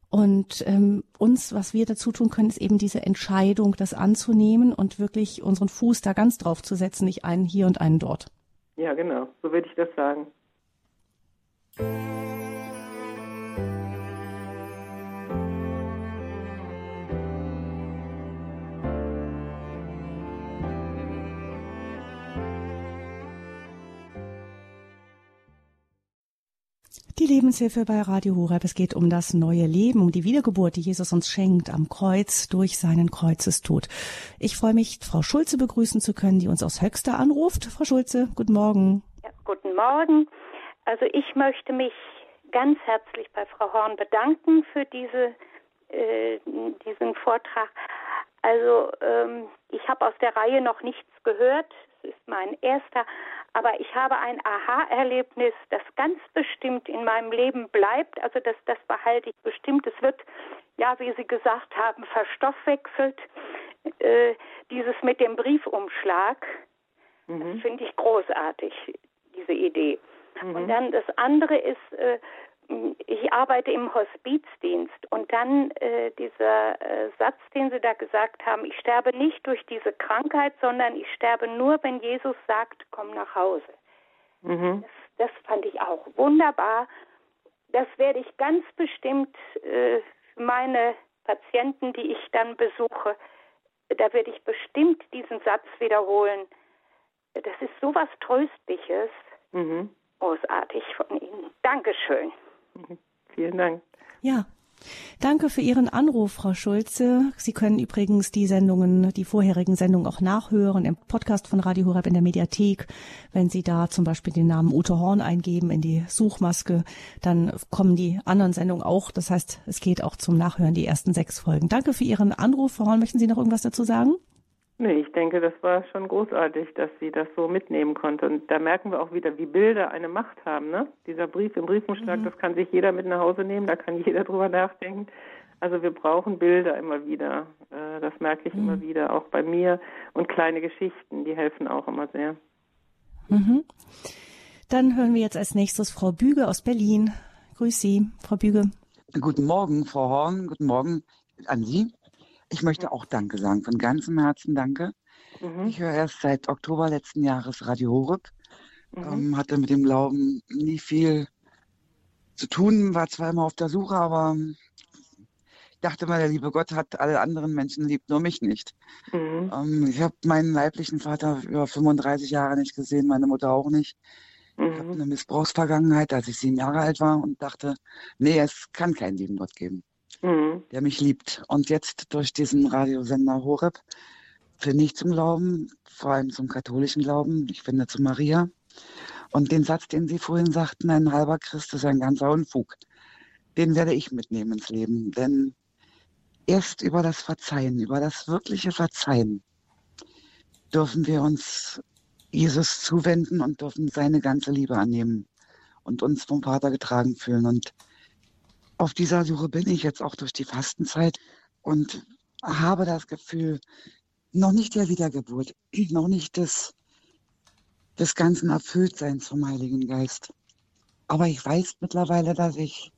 Und ähm, uns, was wir dazu tun können, ist eben diese Entscheidung, das anzunehmen und wirklich unseren Fuß da ganz drauf zu setzen, nicht einen hier und einen dort. Ja, genau, so würde ich das sagen. Lebenshilfe bei Radio Horeb. Es geht um das neue Leben, um die Wiedergeburt, die Jesus uns schenkt am Kreuz durch seinen Kreuzestod. Ich freue mich, Frau Schulze begrüßen zu können, die uns aus Höxter anruft. Frau Schulze, guten Morgen. Ja, guten Morgen. Also ich möchte mich ganz herzlich bei Frau Horn bedanken für diese, äh, diesen Vortrag. Also ähm, ich habe aus der Reihe noch nichts gehört. Es ist mein erster aber ich habe ein Aha-Erlebnis, das ganz bestimmt in meinem Leben bleibt. Also das, das behalte ich bestimmt. Es wird, ja, wie Sie gesagt haben, verstoffwechselt. Äh, dieses mit dem Briefumschlag, mhm. das finde ich großartig, diese Idee. Mhm. Und dann das andere ist, äh, ich arbeite im Hospizdienst und dann äh, dieser äh, Satz, den Sie da gesagt haben, ich sterbe nicht durch diese Krankheit, sondern ich sterbe nur, wenn Jesus sagt, komm nach Hause. Mhm. Das, das, fand ich auch wunderbar. Das werde ich ganz bestimmt äh, meine Patienten, die ich dann besuche, da werde ich bestimmt diesen Satz wiederholen. Das ist so was Tröstliches. Mhm. Großartig von Ihnen. Dankeschön. (laughs) Vielen Dank. Ja. Danke für Ihren Anruf, Frau Schulze. Sie können übrigens die Sendungen, die vorherigen Sendungen auch nachhören im Podcast von Radio Horeb in der Mediathek. Wenn Sie da zum Beispiel den Namen Ute Horn eingeben in die Suchmaske, dann kommen die anderen Sendungen auch. Das heißt, es geht auch zum Nachhören die ersten sechs Folgen. Danke für Ihren Anruf. Frau Horn, möchten Sie noch irgendwas dazu sagen? Nee, ich denke, das war schon großartig, dass sie das so mitnehmen konnte. Und da merken wir auch wieder, wie Bilder eine Macht haben. Ne? Dieser Brief im Briefumschlag, mhm. das kann sich jeder mit nach Hause nehmen, da kann jeder (laughs) drüber nachdenken. Also wir brauchen Bilder immer wieder. Äh, das merke ich mhm. immer wieder, auch bei mir. Und kleine Geschichten, die helfen auch immer sehr. Mhm. Dann hören wir jetzt als nächstes Frau Büge aus Berlin. Grüß Sie, Frau Büge. Guten Morgen, Frau Horn. Guten Morgen an Sie. Ich möchte auch Danke sagen, von ganzem Herzen Danke. Mhm. Ich höre erst seit Oktober letzten Jahres Radio Horeb, mhm. ähm, hatte mit dem Glauben nie viel zu tun, war zwar immer auf der Suche, aber ich dachte mal, der liebe Gott hat alle anderen Menschen lieb, nur mich nicht. Mhm. Ähm, ich habe meinen leiblichen Vater über 35 Jahre nicht gesehen, meine Mutter auch nicht. Ich habe mhm. eine Missbrauchsvergangenheit, als ich sieben Jahre alt war und dachte, nee, es kann keinen lieben Gott geben mhm. der mich liebt. Und jetzt durch diesen Radiosender Horeb finde ich zum Glauben, vor allem zum katholischen Glauben, ich finde zu Maria. Und den Satz, den Sie vorhin sagten, ein halber Christ ist ein ganzer Unfug, den werde ich mitnehmen ins Leben. Denn erst über das Verzeihen, über das wirkliche Verzeihen, dürfen wir uns Jesus zuwenden und dürfen seine ganze Liebe annehmen und uns vom Vater getragen fühlen. Und auf dieser Suche bin ich jetzt auch durch die Fastenzeit und habe das Gefühl, noch nicht der Wiedergeburt, (clears throat) noch nicht des, des ganzen Erfülltseins vom Heiligen Geist. Aber ich weiß mittlerweile, dass ich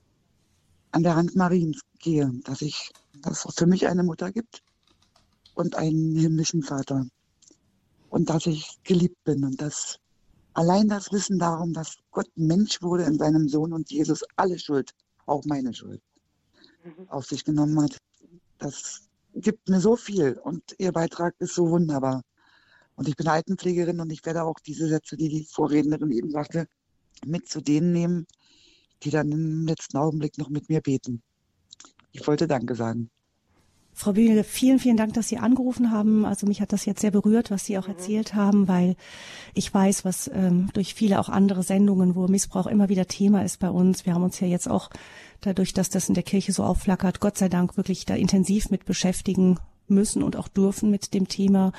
an der Hand Mariens gehe, dass ich, dass es für mich eine Mutter gibt und einen himmlischen Vater. Und dass ich geliebt bin und dass allein das Wissen darum, dass Gott Mensch wurde in seinem Sohn und Jesus alle Schuld auch meine Schuld mhm. auf sich genommen hat. Das gibt mir so viel und Ihr Beitrag ist so wunderbar. Und ich bin Altenpflegerin und ich werde auch diese Sätze, die die Vorrednerin eben sagte, mit zu denen nehmen, die dann im letzten Augenblick noch mit mir beten. Ich wollte Danke sagen. Frau Bühne, vielen, vielen Dank, dass Sie angerufen haben. Also mich hat das jetzt sehr berührt, was Sie auch mhm. erzählt haben, weil ich weiß, was ähm, durch viele auch andere Sendungen, wo Missbrauch immer wieder Thema ist bei uns. Wir haben uns ja jetzt auch dadurch, dass das in der Kirche so aufflackert, Gott sei Dank wirklich da intensiv mit beschäftigen müssen und auch dürfen mit dem Thema,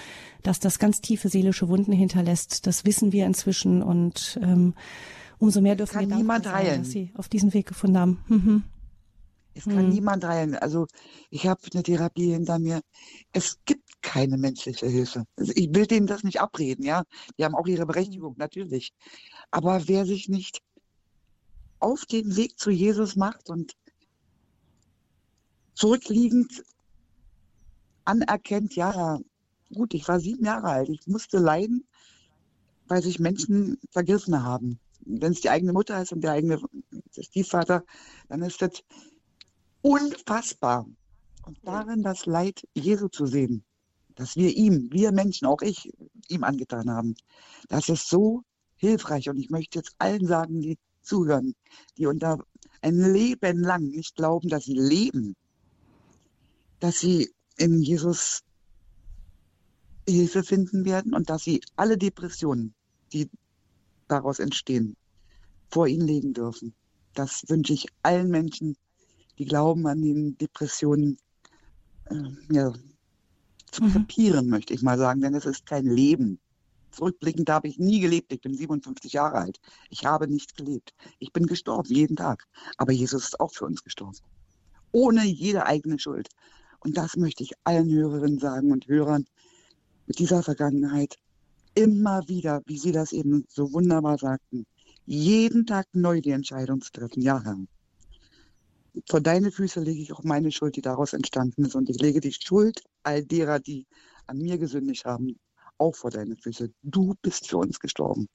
dass das ganz tiefe seelische Wunden hinterlässt. Das wissen wir inzwischen und ähm, umso mehr dürfen Kann wir dankbar sein, dass Sie auf diesen Weg gefunden haben. Mhm. Es kann hm. niemand heilen. Also ich habe eine Therapie hinter mir. Es gibt keine menschliche Hilfe. Also ich will denen das nicht abreden, ja. Die haben auch ihre Berechtigung, natürlich. Aber wer sich nicht auf den Weg zu Jesus macht und zurückliegend anerkennt, ja, gut, ich war sieben Jahre alt, ich musste leiden, weil sich Menschen vergriffen haben. Wenn es die eigene Mutter ist und der eigene Stiefvater, dann ist das unfassbar. Und darin das Leid Jesu zu sehen, dass wir ihm, wir Menschen, auch ich, ihm angetan haben, das ist so hilfreich. Und ich möchte jetzt allen sagen, die zuhören, die unter ein Leben lang nicht glauben, dass sie leben, dass sie in Jesus Hilfe finden werden und dass sie alle Depressionen, die daraus entstehen, vor ihnen legen dürfen. Das wünsche ich allen Menschen, die glauben an den Depressionen, äh, ja, zu mhm. kapieren, möchte ich mal sagen, denn es ist kein Leben. Zurückblickend habe ich nie gelebt. Ich bin 57 Jahre alt. Ich habe nicht gelebt. Ich bin gestorben, jeden Tag. Aber Jesus ist auch für uns gestorben. Ohne jede eigene Schuld. Und das möchte ich allen Hörerinnen sagen und Hörern mit dieser Vergangenheit immer wieder, wie Sie das eben so wunderbar sagten, jeden Tag neu die Entscheidung zu treffen. Ja, Herr. Vor deine Füße lege ich auch meine Schuld, die daraus entstanden ist. Und ich lege die Schuld all derer, die an mir gesündigt haben, auch vor deine Füße. Du bist für uns gestorben.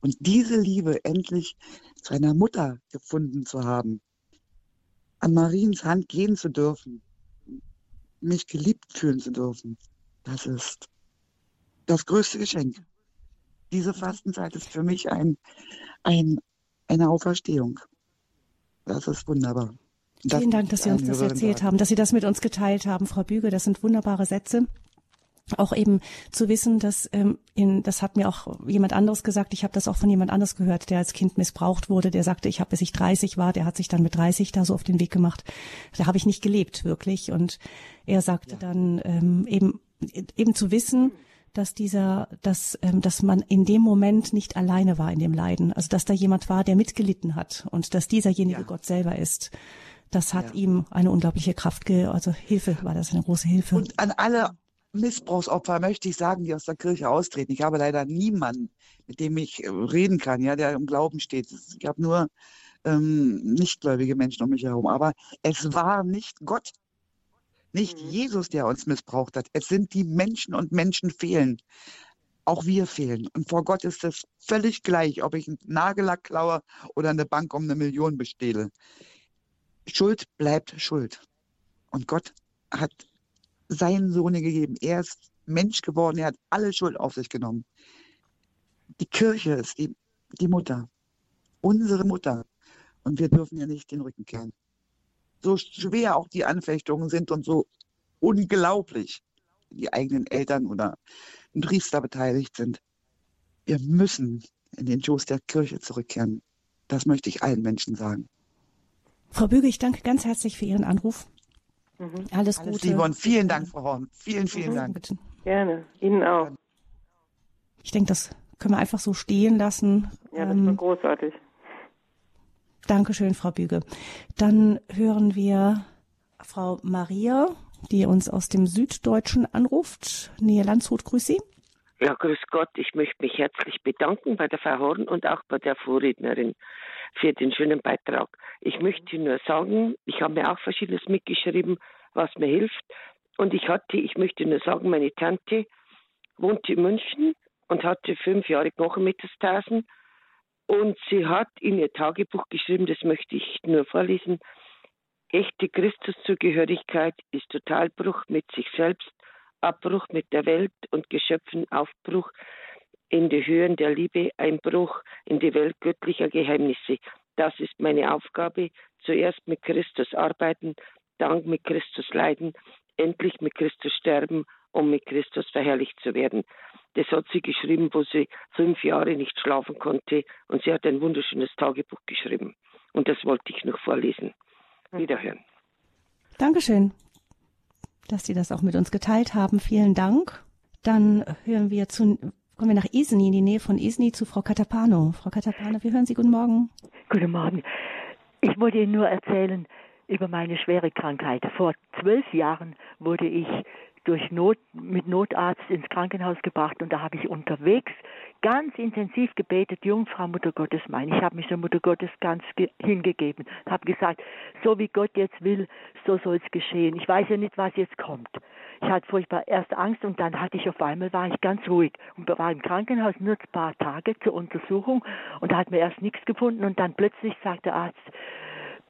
Und diese Liebe endlich zu einer Mutter gefunden zu haben, an Mariens Hand gehen zu dürfen, mich geliebt fühlen zu dürfen, das ist das größte Geschenk. Diese Fastenzeit ist für mich ein, ein, eine Auferstehung. Das ist wunderbar. Das Vielen Dank, dass Sie uns das erzählt haben, dass Sie das mit uns geteilt haben, Frau Büge. Das sind wunderbare Sätze auch eben zu wissen, dass ähm, in, das hat mir auch jemand anderes gesagt, ich habe das auch von jemand anderes gehört, der als Kind missbraucht wurde, der sagte, ich habe, bis ich 30 war, der hat sich dann mit 30 da so auf den Weg gemacht. Da habe ich nicht gelebt, wirklich. Und er sagte ja. dann ähm, eben, eben zu wissen, dass dieser, dass, ähm, dass man in dem Moment nicht alleine war in dem Leiden. Also dass da jemand war, der mitgelitten hat und dass dieserjenige ja. Gott selber ist. Das hat ja. ihm eine unglaubliche Kraft, ge also Hilfe war das eine große Hilfe. Und an alle Missbrauchsopfer möchte ich sagen, die aus der Kirche austreten. Ich habe leider niemanden, mit dem ich äh, reden kann, ja, der im Glauben steht. Ich habe nur ähm, nichtgläubige Menschen um mich herum. Aber es war nicht Gott, nicht mhm. Jesus, der uns missbraucht hat. Es sind die Menschen und Menschen fehlen. Auch wir fehlen. Und vor Gott ist es völlig gleich, ob ich einen Nagellack klaue oder eine Bank um eine Million bestehle. Schuld bleibt Schuld. Und Gott hat seinen Sohn gegeben. Er ist Mensch geworden, er hat alle Schuld auf sich genommen. Die Kirche ist die, die Mutter, unsere Mutter. Und wir dürfen ja nicht den Rücken kehren. So schwer auch die Anfechtungen sind und so unglaublich die eigenen Eltern oder ein Priester beteiligt sind. Wir müssen in den Schoß der Kirche zurückkehren. Das möchte ich allen Menschen sagen. Frau Büge, ich danke ganz herzlich für Ihren Anruf. Mhm. Alles Gute. Simon, vielen Dank, Frau Horn. Vielen, vielen mhm. Dank. Bitte. Gerne. Ihnen auch. Ich denke, das können wir einfach so stehen lassen. Ja, das ähm, war großartig. Dankeschön, Frau Büge. Dann hören wir Frau Maria, die uns aus dem Süddeutschen anruft. Nähe Landshut, grüß Sie. Ja, grüß Gott. Ich möchte mich herzlich bedanken bei der Frau Horn und auch bei der Vorrednerin für den schönen Beitrag. Ich möchte nur sagen, ich habe mir auch verschiedenes mitgeschrieben, was mir hilft. Und ich hatte, ich möchte nur sagen, meine Tante wohnte in München und hatte fünf Jahre Knochenmetastasen. Und sie hat in ihr Tagebuch geschrieben, das möchte ich nur vorlesen. Echte Christuszugehörigkeit ist Totalbruch mit sich selbst, Abbruch mit der Welt und Geschöpfen, Aufbruch in die Höhen der Liebe, Einbruch in die Welt göttlicher Geheimnisse. Das ist meine Aufgabe. Zuerst mit Christus arbeiten, dann mit Christus leiden, endlich mit Christus sterben, um mit Christus verherrlicht zu werden. Das hat sie geschrieben, wo sie fünf Jahre nicht schlafen konnte und sie hat ein wunderschönes Tagebuch geschrieben. Und das wollte ich noch vorlesen. Wiederhören. Dankeschön, dass Sie das auch mit uns geteilt haben. Vielen Dank. Dann hören wir zu Kommen wir nach Isny, in die Nähe von Isny, zu Frau Katapano. Frau Katapano, wir hören Sie. Guten Morgen. Guten Morgen. Ich wollte Ihnen nur erzählen über meine schwere Krankheit. Vor zwölf Jahren wurde ich durch Not, mit Notarzt ins Krankenhaus gebracht und da habe ich unterwegs ganz intensiv gebetet, Jungfrau Mutter Gottes mein. Ich habe mich der Mutter Gottes ganz hingegeben, habe gesagt, so wie Gott jetzt will, so soll es geschehen. Ich weiß ja nicht, was jetzt kommt. Ich hatte furchtbar erst Angst und dann hatte ich auf einmal, war ich ganz ruhig und war im Krankenhaus nur ein paar Tage zur Untersuchung und da hat mir erst nichts gefunden und dann plötzlich sagt der Arzt,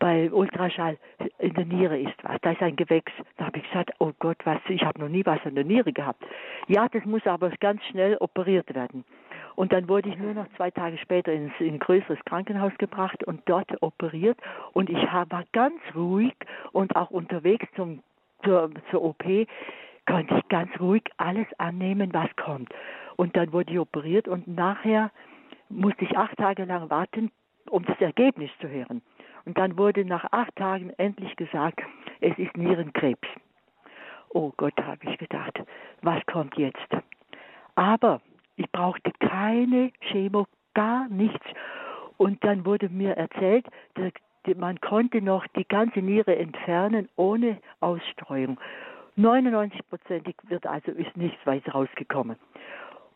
bei Ultraschall in der Niere ist was, da ist ein Gewächs. Da habe ich gesagt, oh Gott, was, ich habe noch nie was in der Niere gehabt. Ja, das muss aber ganz schnell operiert werden. Und dann wurde ich nur noch zwei Tage später ins, in ein größeres Krankenhaus gebracht und dort operiert. Und ich war ganz ruhig und auch unterwegs zum, zur, zur OP konnte ich ganz ruhig alles annehmen, was kommt. Und dann wurde ich operiert und nachher musste ich acht Tage lang warten, um das Ergebnis zu hören. Und dann wurde nach acht Tagen endlich gesagt, es ist Nierenkrebs. Oh Gott, habe ich gedacht, was kommt jetzt? Aber ich brauchte keine Chemo, gar nichts. Und dann wurde mir erzählt, man konnte noch die ganze Niere entfernen ohne Ausstreuung. 99-prozentig wird also ist nichts weiter rausgekommen.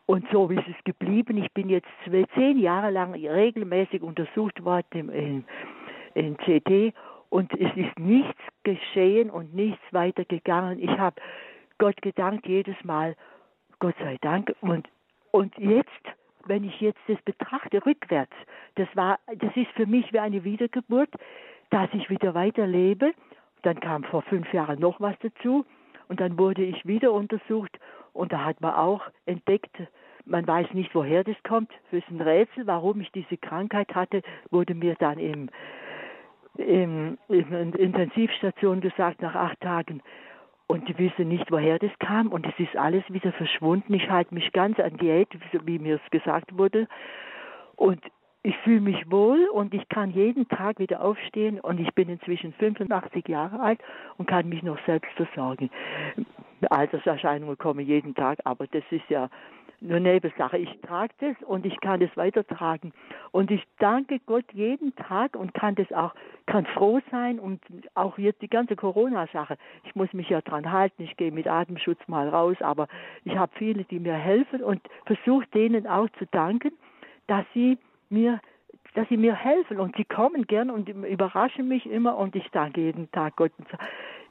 Und so ist es geblieben. Ich bin jetzt zehn Jahre lang regelmäßig untersucht worden in, in CD und es ist nichts geschehen und nichts weitergegangen. Ich habe Gott gedankt jedes Mal, Gott sei Dank. Und, und jetzt, wenn ich jetzt das betrachte, rückwärts, das war, das ist für mich wie eine Wiedergeburt, dass ich wieder weiterlebe. Dann kam vor fünf Jahren noch was dazu und dann wurde ich wieder untersucht und da hat man auch entdeckt, man weiß nicht, woher das kommt. Für ein Rätsel, warum ich diese Krankheit hatte, wurde mir dann im in, in Intensivstation gesagt nach acht Tagen. Und die wissen nicht, woher das kam. Und es ist alles wieder verschwunden. Ich halte mich ganz an Diät, wie mir es gesagt wurde. Und ich fühle mich wohl und ich kann jeden Tag wieder aufstehen und ich bin inzwischen 85 Jahre alt und kann mich noch selbst versorgen. Alterserscheinungen kommen jeden Tag, aber das ist ja nur Nebensache. Ich trage das und ich kann das weitertragen. Und ich danke Gott jeden Tag und kann das auch, kann froh sein und auch jetzt die ganze Corona-Sache. Ich muss mich ja dran halten. Ich gehe mit Atemschutz mal raus, aber ich habe viele, die mir helfen und versuche denen auch zu danken, dass sie mir dass sie mir helfen und sie kommen gern und überraschen mich immer und ich danke jeden Tag Gott.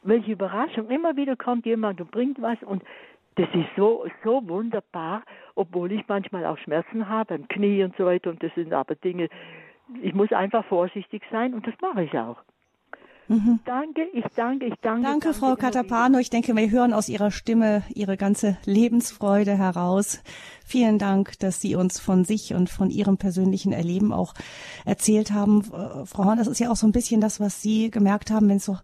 Welche Überraschung, immer wieder kommt jemand und bringt was und das ist so, so wunderbar, obwohl ich manchmal auch Schmerzen habe im Knie und so weiter. Und das sind aber Dinge, ich muss einfach vorsichtig sein und das mache ich auch. Mhm. Danke, ich danke, ich danke. Danke, danke Frau Katapano. Ich denke, wir hören aus Ihrer Stimme Ihre ganze Lebensfreude heraus. Vielen Dank, dass Sie uns von sich und von Ihrem persönlichen Erleben auch erzählt haben. Äh, Frau Horn, das ist ja auch so ein bisschen das, was Sie gemerkt haben, wenn so,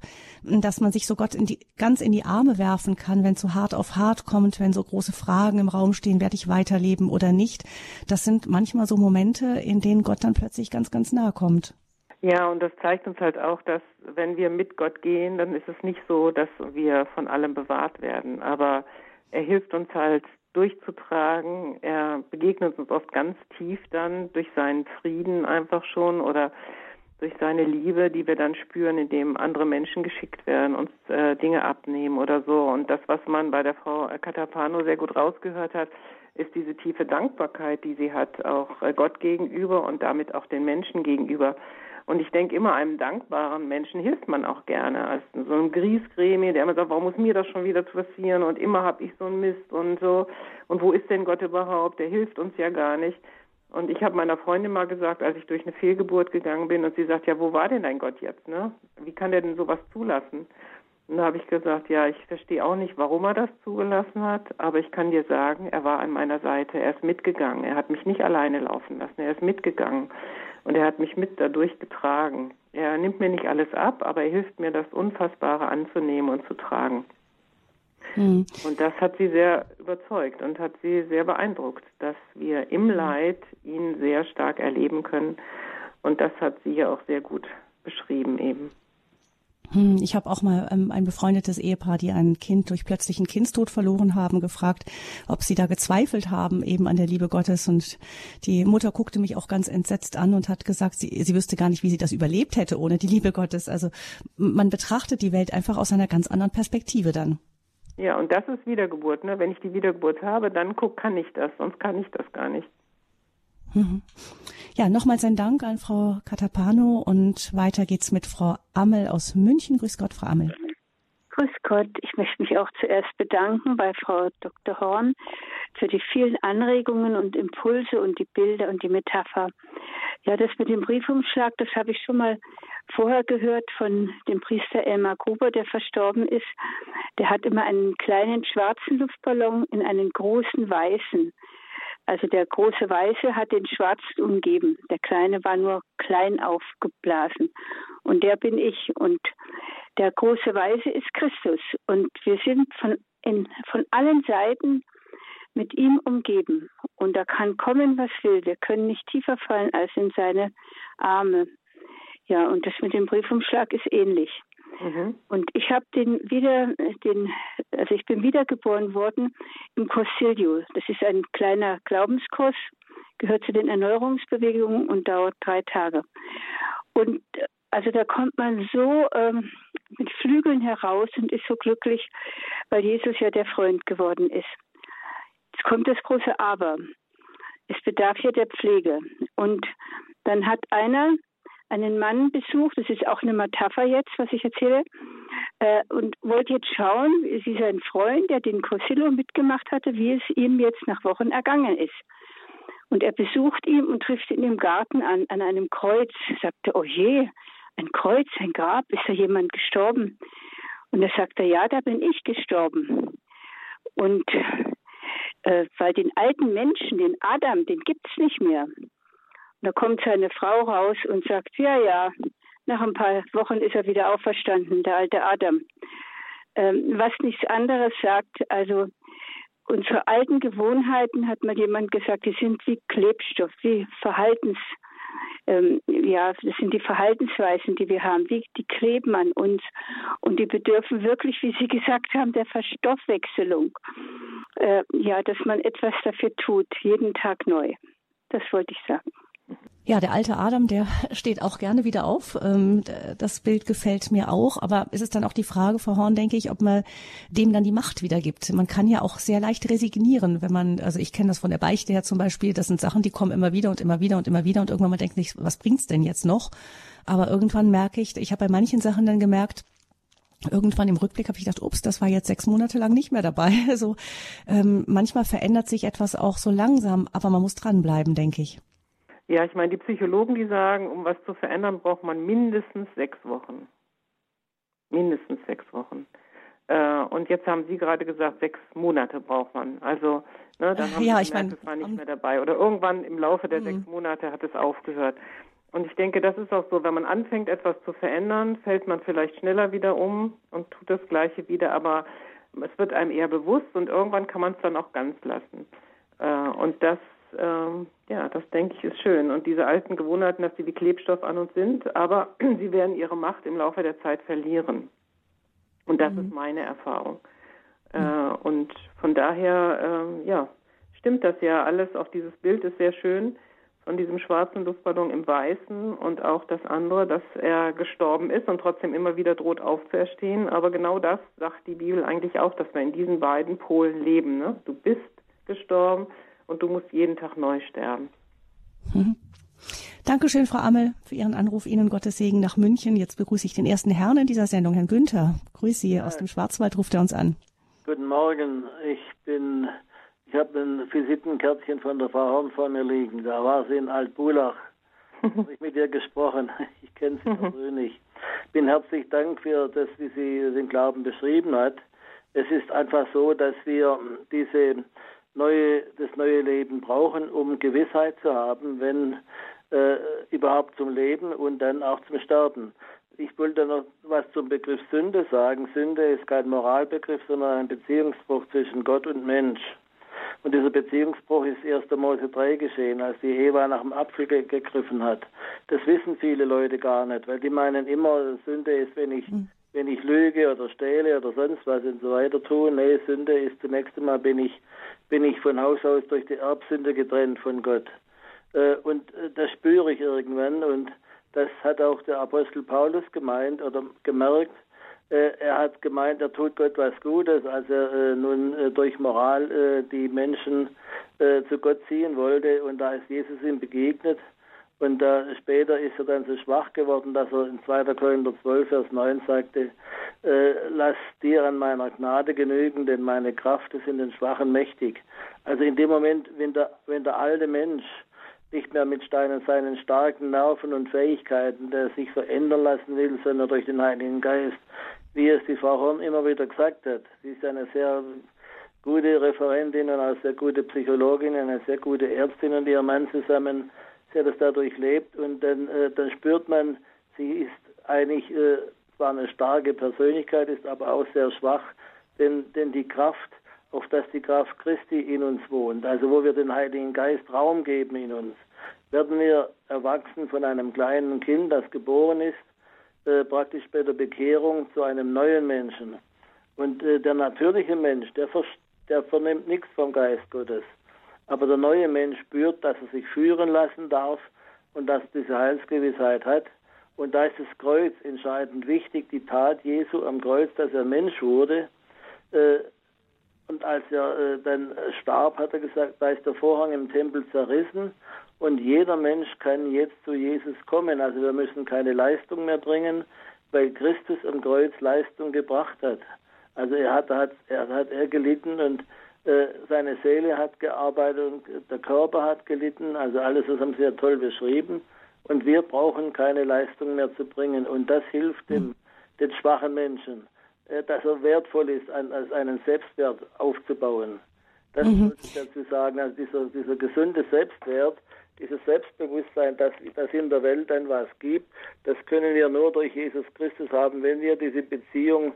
dass man sich so Gott in die, ganz in die Arme werfen kann, wenn es so hart auf hart kommt, wenn so große Fragen im Raum stehen, werde ich weiterleben oder nicht. Das sind manchmal so Momente, in denen Gott dann plötzlich ganz, ganz nahe kommt. Ja, und das zeigt uns halt auch, dass wenn wir mit Gott gehen, dann ist es nicht so, dass wir von allem bewahrt werden. Aber er hilft uns halt durchzutragen. Er begegnet uns oft ganz tief dann durch seinen Frieden einfach schon oder durch seine Liebe, die wir dann spüren, indem andere Menschen geschickt werden, uns äh, Dinge abnehmen oder so. Und das, was man bei der Frau Katapano sehr gut rausgehört hat, ist diese tiefe Dankbarkeit, die sie hat, auch äh, Gott gegenüber und damit auch den Menschen gegenüber. Und ich denke immer, einem dankbaren Menschen hilft man auch gerne. Als so ein Griesgremie, der immer sagt, warum muss mir das schon wieder passieren und immer habe ich so einen Mist und so. Und wo ist denn Gott überhaupt? Der hilft uns ja gar nicht. Und ich habe meiner Freundin mal gesagt, als ich durch eine Fehlgeburt gegangen bin und sie sagt, ja, wo war denn dein Gott jetzt? Ne? Wie kann der denn sowas zulassen? Und da habe ich gesagt, ja, ich verstehe auch nicht, warum er das zugelassen hat, aber ich kann dir sagen, er war an meiner Seite, er ist mitgegangen, er hat mich nicht alleine laufen lassen, er ist mitgegangen. Und er hat mich mit dadurch getragen. Er nimmt mir nicht alles ab, aber er hilft mir, das Unfassbare anzunehmen und zu tragen. Mhm. Und das hat sie sehr überzeugt und hat sie sehr beeindruckt, dass wir im hm. Leid ihn sehr stark erleben können. Und das hat sie ja auch sehr gut beschrieben eben. Hm, ich habe auch mal ähm, ein befreundetes Ehepaar, die ein Kind durch plötzlichen Kindstod verloren haben, gefragt, ob sie da gezweifelt haben eben an der Liebe Gottes. Und die Mutter guckte mich auch ganz entsetzt an und hat gesagt, sie, sie wüsste gar nicht, wie sie das überlebt hätte ohne die Liebe Gottes. Also man betrachtet die Welt einfach aus einer ganz anderen Perspektive dann. Ja, und das ist Wiedergeburt. Ne? Wenn ich die Wiedergeburt habe, dann guck, kann ich das, sonst kann ich das gar nicht. Mhm. Ja, nochmals ein Dank an Frau Katapano und weiter geht's mit Frau Ammel aus München. Grüß Gott, Frau Ammel. Grüß Gott. Ich möchte mich auch zuerst bedanken bei Frau Dr. Horn für die vielen Anregungen und Impulse und die Bilder und die Metapher. Ja, das mit dem Briefumschlag, das habe ich schon mal vorher gehört von dem Priester Elmar Gruber, der verstorben ist. Der hat immer einen kleinen schwarzen Luftballon in einen großen weißen. Also der große Weiße hat den Schwarzen umgeben. Der Kleine war nur klein aufgeblasen. Und der bin ich. Und der große Weiße ist Christus. Und wir sind von, in, von allen Seiten mit ihm umgeben. Und da kann kommen, was will. Wir können nicht tiefer fallen als in seine Arme. Ja, und das mit dem Briefumschlag ist ähnlich. Mhm. Und ich habe den wieder, den, also ich bin wiedergeboren worden im Cursilio. Das ist ein kleiner Glaubenskurs, gehört zu den Erneuerungsbewegungen und dauert drei Tage. Und also da kommt man so ähm, mit Flügeln heraus und ist so glücklich, weil Jesus ja der Freund geworden ist. Jetzt kommt das große Aber. Es bedarf ja der Pflege. Und dann hat einer einen Mann besucht, das ist auch eine Metapher jetzt, was ich erzähle, äh, und wollte jetzt schauen, es ist ein Freund, der den Corsillo mitgemacht hatte, wie es ihm jetzt nach Wochen ergangen ist. Und er besucht ihn und trifft ihn im Garten an, an einem Kreuz, sagte, oh je, ein Kreuz, ein Grab, ist da jemand gestorben? Und er sagte, ja, da bin ich gestorben. Und äh, weil den alten Menschen, den Adam, den gibt's nicht mehr. Da kommt seine Frau raus und sagt, ja, ja, nach ein paar Wochen ist er wieder auferstanden, der alte Adam. Ähm, was nichts anderes sagt, also unsere alten Gewohnheiten, hat mal jemand gesagt, die sind wie Klebstoff, wie Verhaltens, ähm, ja, das sind die Verhaltensweisen, die wir haben, die, die kleben an uns und die bedürfen wirklich, wie Sie gesagt haben, der Verstoffwechselung. Äh, ja, dass man etwas dafür tut, jeden Tag neu. Das wollte ich sagen. Ja, der alte Adam, der (laughs) steht auch gerne wieder auf. Ähm, das Bild gefällt mir auch. Aber es ist dann auch die Frage, Frau Horn, denke ich, ob man dem dann die Macht wieder gibt. Man kann ja auch sehr leicht resignieren, wenn man, also ich kenne das von der Beichte her zum Beispiel, das sind Sachen, die kommen immer wieder und immer wieder und immer wieder und irgendwann man denkt nicht, was bringt's denn jetzt noch? Aber irgendwann merke ich, ich habe bei manchen Sachen dann gemerkt, Irgendwann im Rückblick habe ich gedacht, ups, das war jetzt sechs Monate lang nicht mehr dabei. (laughs) Also ähm, manchmal verändert sich etwas auch so langsam, aber man muss dranbleiben, denke ich. Ja, ich meine, die Psychologen, die sagen, um was zu verändern, braucht man mindestens sechs Wochen. Mindestens sechs Wochen. Äh, und jetzt haben Sie gerade gesagt, sechs Monate braucht man. Also, ne, dann haben ja, Sie gemerkt, es war nicht mehr dabei. Oder irgendwann im Laufe der mhm. sechs Monate hat es aufgehört. Und ich denke, das ist auch so, wenn man anfängt, etwas zu verändern, fällt man vielleicht schneller wieder um und tut das Gleiche wieder, aber es wird einem eher bewusst und irgendwann kann man es dann auch ganz lassen. Äh, und das ähm, ja, das denke ich ist schön. Und diese alten Gewohnheiten, dass sie wie Klebstoff an uns sind, aber (clears throat) sie werden ihre Macht im Laufe der Zeit verlieren. Und das mhm. ist meine Erfahrung. Äh, und von daher, äh, ja, stimmt das ja alles. Auch dieses Bild ist sehr schön von diesem schwarzen Luftballon im Weißen und auch das andere, dass er gestorben ist und trotzdem immer wieder droht aufzuerstehen. Aber genau das sagt die Bibel eigentlich auch, dass wir in diesen beiden Polen leben. Ne? Du bist gestorben, und du musst jeden Tag neu sterben. Mhm. Dankeschön, Frau Ammel, für Ihren Anruf. Ihnen Gottes Segen nach München. Jetzt begrüße ich den ersten Herrn in dieser Sendung, Herrn Günther. Grüße Sie aus dem Schwarzwald, ruft er uns an. Guten Morgen. Ich bin, ich habe ein Visitenkärtchen von der Frau Horn vor mir liegen. Da war sie in Altbulach. (laughs) habe ich mit ihr gesprochen. (laughs) Ich kenne sie persönlich. Bin herzlich Dank für das, wie sie den Glauben beschrieben hat. Es ist einfach so, dass wir diese neue, das neue Leben brauchen, um Gewissheit zu haben, wenn äh, überhaupt zum Leben und dann auch zum Sterben. Ich wollte noch was zum Begriff Sünde sagen. Sünde ist kein Moralbegriff, sondern ein Beziehungsbruch zwischen Gott und Mensch. Und dieser Beziehungsbruch ist 1. Mose 3 geschehen, als die Eva nach dem Apfel ge gegriffen hat. Das wissen viele Leute gar nicht, weil die meinen immer, Sünde ist, wenn ich, mhm. wenn ich lüge oder stehle oder sonst was und so weiter tue. Nee, Sünde ist zunächst einmal, bin ich bin ich von Haus aus durch die Erbsünde getrennt von Gott. Äh, und äh, das spüre ich irgendwann und das hat auch der Apostel Paulus gemeint oder gemerkt, Äh, er hat gemeint, er tut Gott was Gutes, als er nun durch Moral die Menschen zu Gott ziehen wollte und da ist Jesus ihm begegnet und später ist er dann so schwach geworden, dass er in 2. Korinther 12, Vers 9 sagte, äh, lass dir an meiner Gnade genügen, denn meine Kraft ist in den Schwachen mächtig. Also in dem Moment, wenn der, wenn der alte Mensch nicht mehr mit Steinen seinen starken Nerven und Fähigkeiten, der sich verändern lassen will, sondern durch den Heiligen Geist, wie es die Frau Horn immer wieder gesagt hat. Sie ist eine sehr gute Referentin und eine sehr gute Psychologin, eine sehr gute Ärztin und ihr Mann zusammen der das dadurch lebt und dann, äh, dann spürt man, sie ist eigentlich äh, zwar eine starke Persönlichkeit, ist aber auch sehr schwach, denn, denn die Kraft, auf dass die Kraft Christi in uns wohnt, also wo wir den Heiligen Geist Raum geben in uns, werden wir erwachsen von einem kleinen Kind, das geboren ist, äh, praktisch bei der Bekehrung zu einem neuen Menschen. Und äh, der natürliche Mensch, der, der vernimmt nichts vom Geist Gottes. Aber der neue Mensch spürt, dass er sich führen lassen darf und dass er diese Heilsgewissheit hat. Und da ist das Kreuz entscheidend wichtig, die Tat Jesu am Kreuz, dass er Mensch wurde. Äh, und als er äh, dann starb, hat er gesagt, da ist der Vorhang im Tempel zerrissen und jeder Mensch kann jetzt zu Jesus kommen. Also wir müssen keine Leistung mehr bringen, weil Christus am Kreuz Leistung gebracht hat. Also er hat, hat, er hat er gelitten und seine Seele hat gearbeitet und der Körper hat gelitten. Also alles, das haben Sie ja toll beschrieben. Und wir brauchen keine Leistung mehr zu bringen. Und das hilft dem, den schwachen Menschen, äh, dass er wertvoll ist, als einen Selbstwert aufzubauen. Das mhm. muss ich dazu sagen. Also dieser, dieser gesunde Selbstwert, dieses Selbstbewusstsein, dass, dass in der Welt dann was gibt, das können wir nur durch Jesus Christus haben, wenn wir diese Beziehung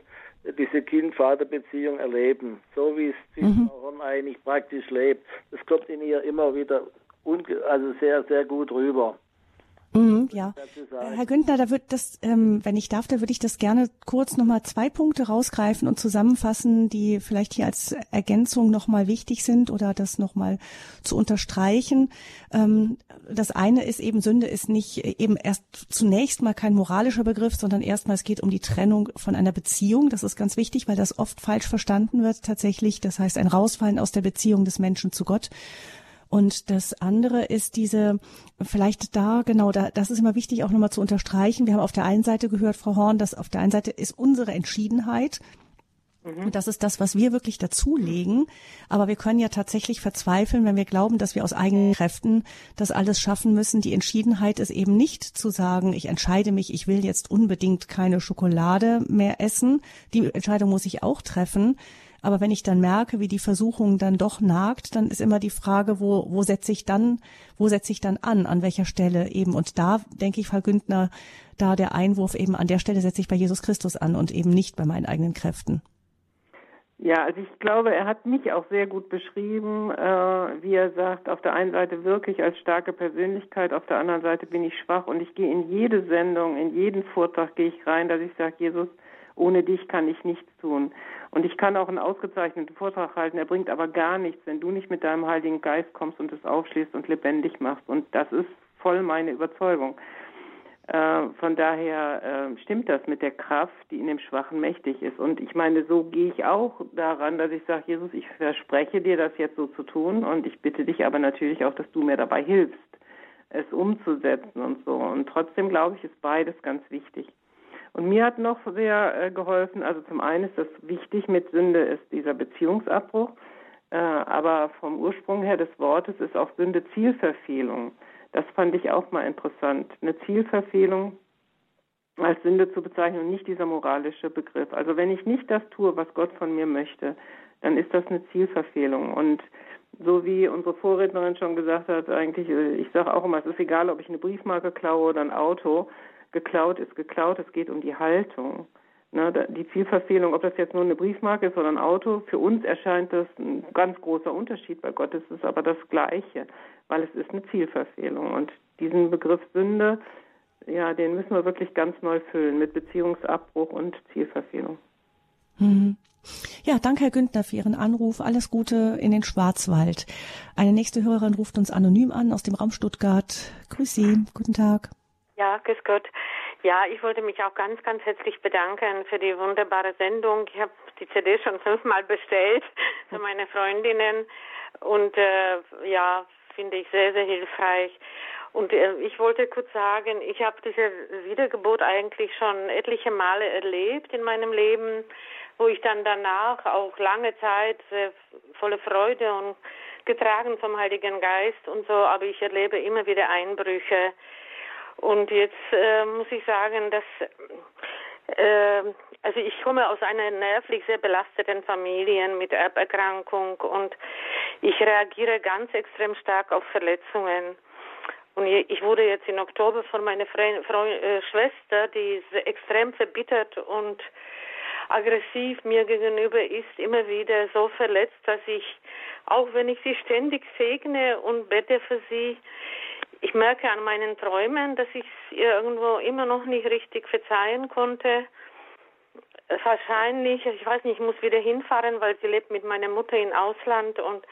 diese Kind-Vater-Beziehung erleben, so wie es die mhm. Frau eigentlich praktisch lebt. Das kommt in ihr immer wieder also sehr, sehr gut rüber. Mhm, ja. Herr Günther, da wird das, ähm, wenn ich darf, da würde ich das gerne kurz nochmal zwei Punkte rausgreifen und zusammenfassen, die vielleicht hier als Ergänzung nochmal wichtig sind oder das nochmal zu unterstreichen. Ähm, das eine ist eben, Sünde ist nicht eben erst zunächst mal kein moralischer Begriff, sondern erstmal es geht um die Trennung von einer Beziehung. Das ist ganz wichtig, weil das oft falsch verstanden wird tatsächlich. Das heißt, ein Rausfallen aus der Beziehung des Menschen zu Gott. Und das andere ist diese, vielleicht da, genau, da, das ist immer wichtig auch nochmal zu unterstreichen. Wir haben auf der einen Seite gehört, Frau Horn, dass auf der einen Seite ist unsere Entschiedenheit, mhm. und das ist das, was wir wirklich dazulegen. Aber wir können ja tatsächlich verzweifeln, wenn wir glauben, dass wir aus eigenen Kräften das alles schaffen müssen. Die Entschiedenheit ist eben nicht zu sagen, ich entscheide mich, ich will jetzt unbedingt keine Schokolade mehr essen. Die Entscheidung muss ich auch treffen. Aber wenn ich dann merke, wie die Versuchung dann doch nagt, dann ist immer die Frage, wo, wo setze ich dann, wo setze ich dann an, an welcher Stelle eben. Und da denke ich, Frau Güntner, da der Einwurf eben an der Stelle setze ich bei Jesus Christus an und eben nicht bei meinen eigenen Kräften. Ja, also ich glaube, er hat mich auch sehr gut beschrieben, äh, wie er sagt, auf der einen Seite wirklich als starke Persönlichkeit, auf der anderen Seite bin ich schwach und ich gehe in jede Sendung, in jeden Vortrag gehe ich rein, dass ich sage, Jesus, ohne dich kann ich nichts tun. Und ich kann auch einen ausgezeichneten Vortrag halten, er bringt aber gar nichts, wenn du nicht mit deinem Heiligen Geist kommst und es aufschließt und lebendig machst. Und das ist voll meine Überzeugung. Äh, von daher äh, stimmt das mit der Kraft, die in dem Schwachen mächtig ist. Und ich meine, so gehe ich auch daran, dass ich sage, Jesus, ich verspreche dir das jetzt so zu tun und ich bitte dich aber natürlich auch, dass du mir dabei hilfst, es umzusetzen und so. Und trotzdem glaube ich, ist beides ganz wichtig. Und mir hat noch sehr äh, geholfen, also zum einen ist das wichtig mit Sünde, ist dieser Beziehungsabbruch, äh, aber vom Ursprung her des Wortes ist auch Sünde Zielverfehlung. Das fand ich auch mal interessant. Eine Zielverfehlung als Sünde zu bezeichnen und nicht dieser moralische Begriff. Also wenn ich nicht das tue, was Gott von mir möchte, dann ist das eine Zielverfehlung. Und so wie unsere Vorrednerin schon gesagt hat, eigentlich, äh, ich sage auch immer, es ist egal, ob ich eine Briefmarke klaue oder ein Auto geklaut ist geklaut, es geht um die Haltung. Ne, die Zielverfehlung, ob das jetzt nur eine Briefmarke ist oder ein Auto, für uns erscheint das ein ganz großer Unterschied. Bei Gott ist es aber das Gleiche, weil es ist eine Zielverfehlung. Und diesen Begriff Sünde, ja, den müssen wir wirklich ganz neu füllen mit Beziehungsabbruch und Zielverfehlung. Mhm. Ja, danke, Herr Günther, für Ihren Anruf. Alles Gute in den Schwarzwald. Eine nächste Hörerin ruft uns anonym an aus dem Raum Stuttgart. Grüß Sie. Guten Tag. Ja, grüß Gott. Ja, ich wollte mich auch ganz, ganz herzlich bedanken für die wunderbare Sendung. Ich habe die CD schon fünfmal bestellt (laughs) für meine Freundinnen und äh, ja, finde ich sehr, sehr hilfreich. Und äh, ich wollte kurz sagen, ich habe diese Wiedergeburt eigentlich schon etliche Male erlebt in meinem Leben, wo ich dann danach auch lange Zeit äh, volle Freude und getragen vom Heiligen Geist und so, aber ich erlebe immer wieder Einbrüche. Und jetzt äh, muss ich sagen, dass äh, also ich komme aus einer nervlich sehr belasteten Familie mit Erberkrankung und ich reagiere ganz extrem stark auf Verletzungen. Und ich wurde jetzt im Oktober von meiner Fre Freund, äh, Schwester, die extrem verbittert und aggressiv mir gegenüber ist, immer wieder so verletzt, dass ich, auch wenn ich sie ständig segne und bete für sie, ich merke an meinen Träumen, dass ich ihr irgendwo immer noch nicht richtig verzeihen konnte. Wahrscheinlich, ich weiß nicht, ich muss wieder hinfahren, weil sie lebt mit meiner Mutter im Ausland und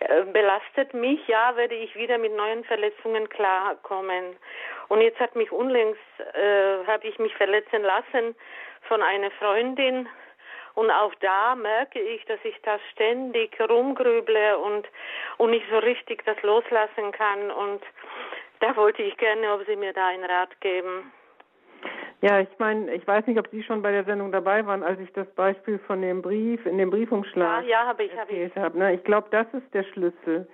äh, belastet mich, ja, werde ich wieder mit neuen Verletzungen klarkommen. Und jetzt hat mich unlängst, äh, habe ich mich verletzen lassen von einer Freundin. Und auch da merke ich, dass ich da ständig rumgrüble und, und nicht so richtig das loslassen kann. Und da wollte ich gerne, ob Sie mir da einen Rat geben. Ja, ich meine, ich weiß nicht, ob Sie schon bei der Sendung dabei waren, als ich das Beispiel von dem Brief in dem Briefumschlag ja, ja, habe ich, habe ich. Hab, ne? Ich glaube, das ist der Schlüssel.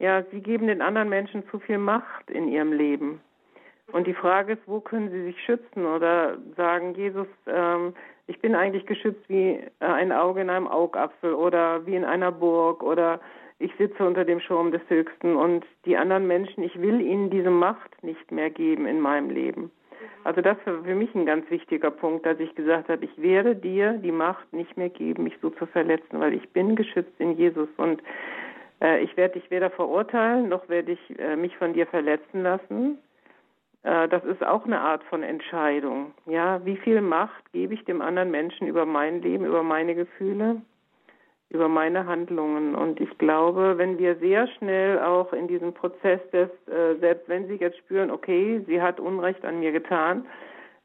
Ja, Sie geben den anderen Menschen zu viel Macht in ihrem Leben. Und die Frage ist, wo können Sie sich schützen oder sagen, Jesus, ähm, ich bin eigentlich geschützt wie äh, ein Auge in einem Augapfel oder wie in einer Burg oder ich sitze unter dem Schirm des Höchsten und die anderen Menschen, ich will ihnen diese Macht nicht mehr geben in meinem Leben. Also das war für mich ein ganz wichtiger Punkt, dass ich gesagt habe, ich werde dir die Macht nicht mehr geben, mich so zu verletzen, weil ich bin geschützt in Jesus und äh, ich werde dich weder verurteilen, noch werde ich äh, mich von dir verletzen lassen. Äh, das ist auch eine Art von Entscheidung. Ja, wie viel Macht gebe ich dem anderen Menschen über mein Leben, über meine Gefühle? über meine Handlungen. Und ich glaube, wenn wir sehr schnell auch in diesem Prozess des, äh, selbst wenn Sie jetzt spüren, okay, sie hat Unrecht an mir getan,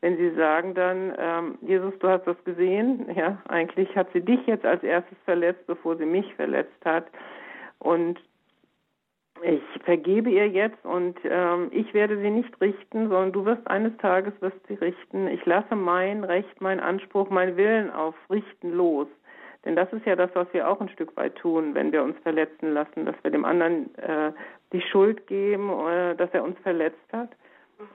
wenn Sie sagen dann, ähm, Jesus, du hast das gesehen, ja, eigentlich hat sie dich jetzt als erstes verletzt, bevor sie mich verletzt hat. Und ich vergebe ihr jetzt und ähm, ich werde sie nicht richten, sondern du wirst eines Tages wirst sie richten. Ich lasse mein Recht, mein Anspruch, mein Willen auf Richten los. Denn das ist ja das, was wir auch ein Stück weit tun, wenn wir uns verletzen lassen, dass wir dem anderen äh, die Schuld geben, äh, dass er uns verletzt hat.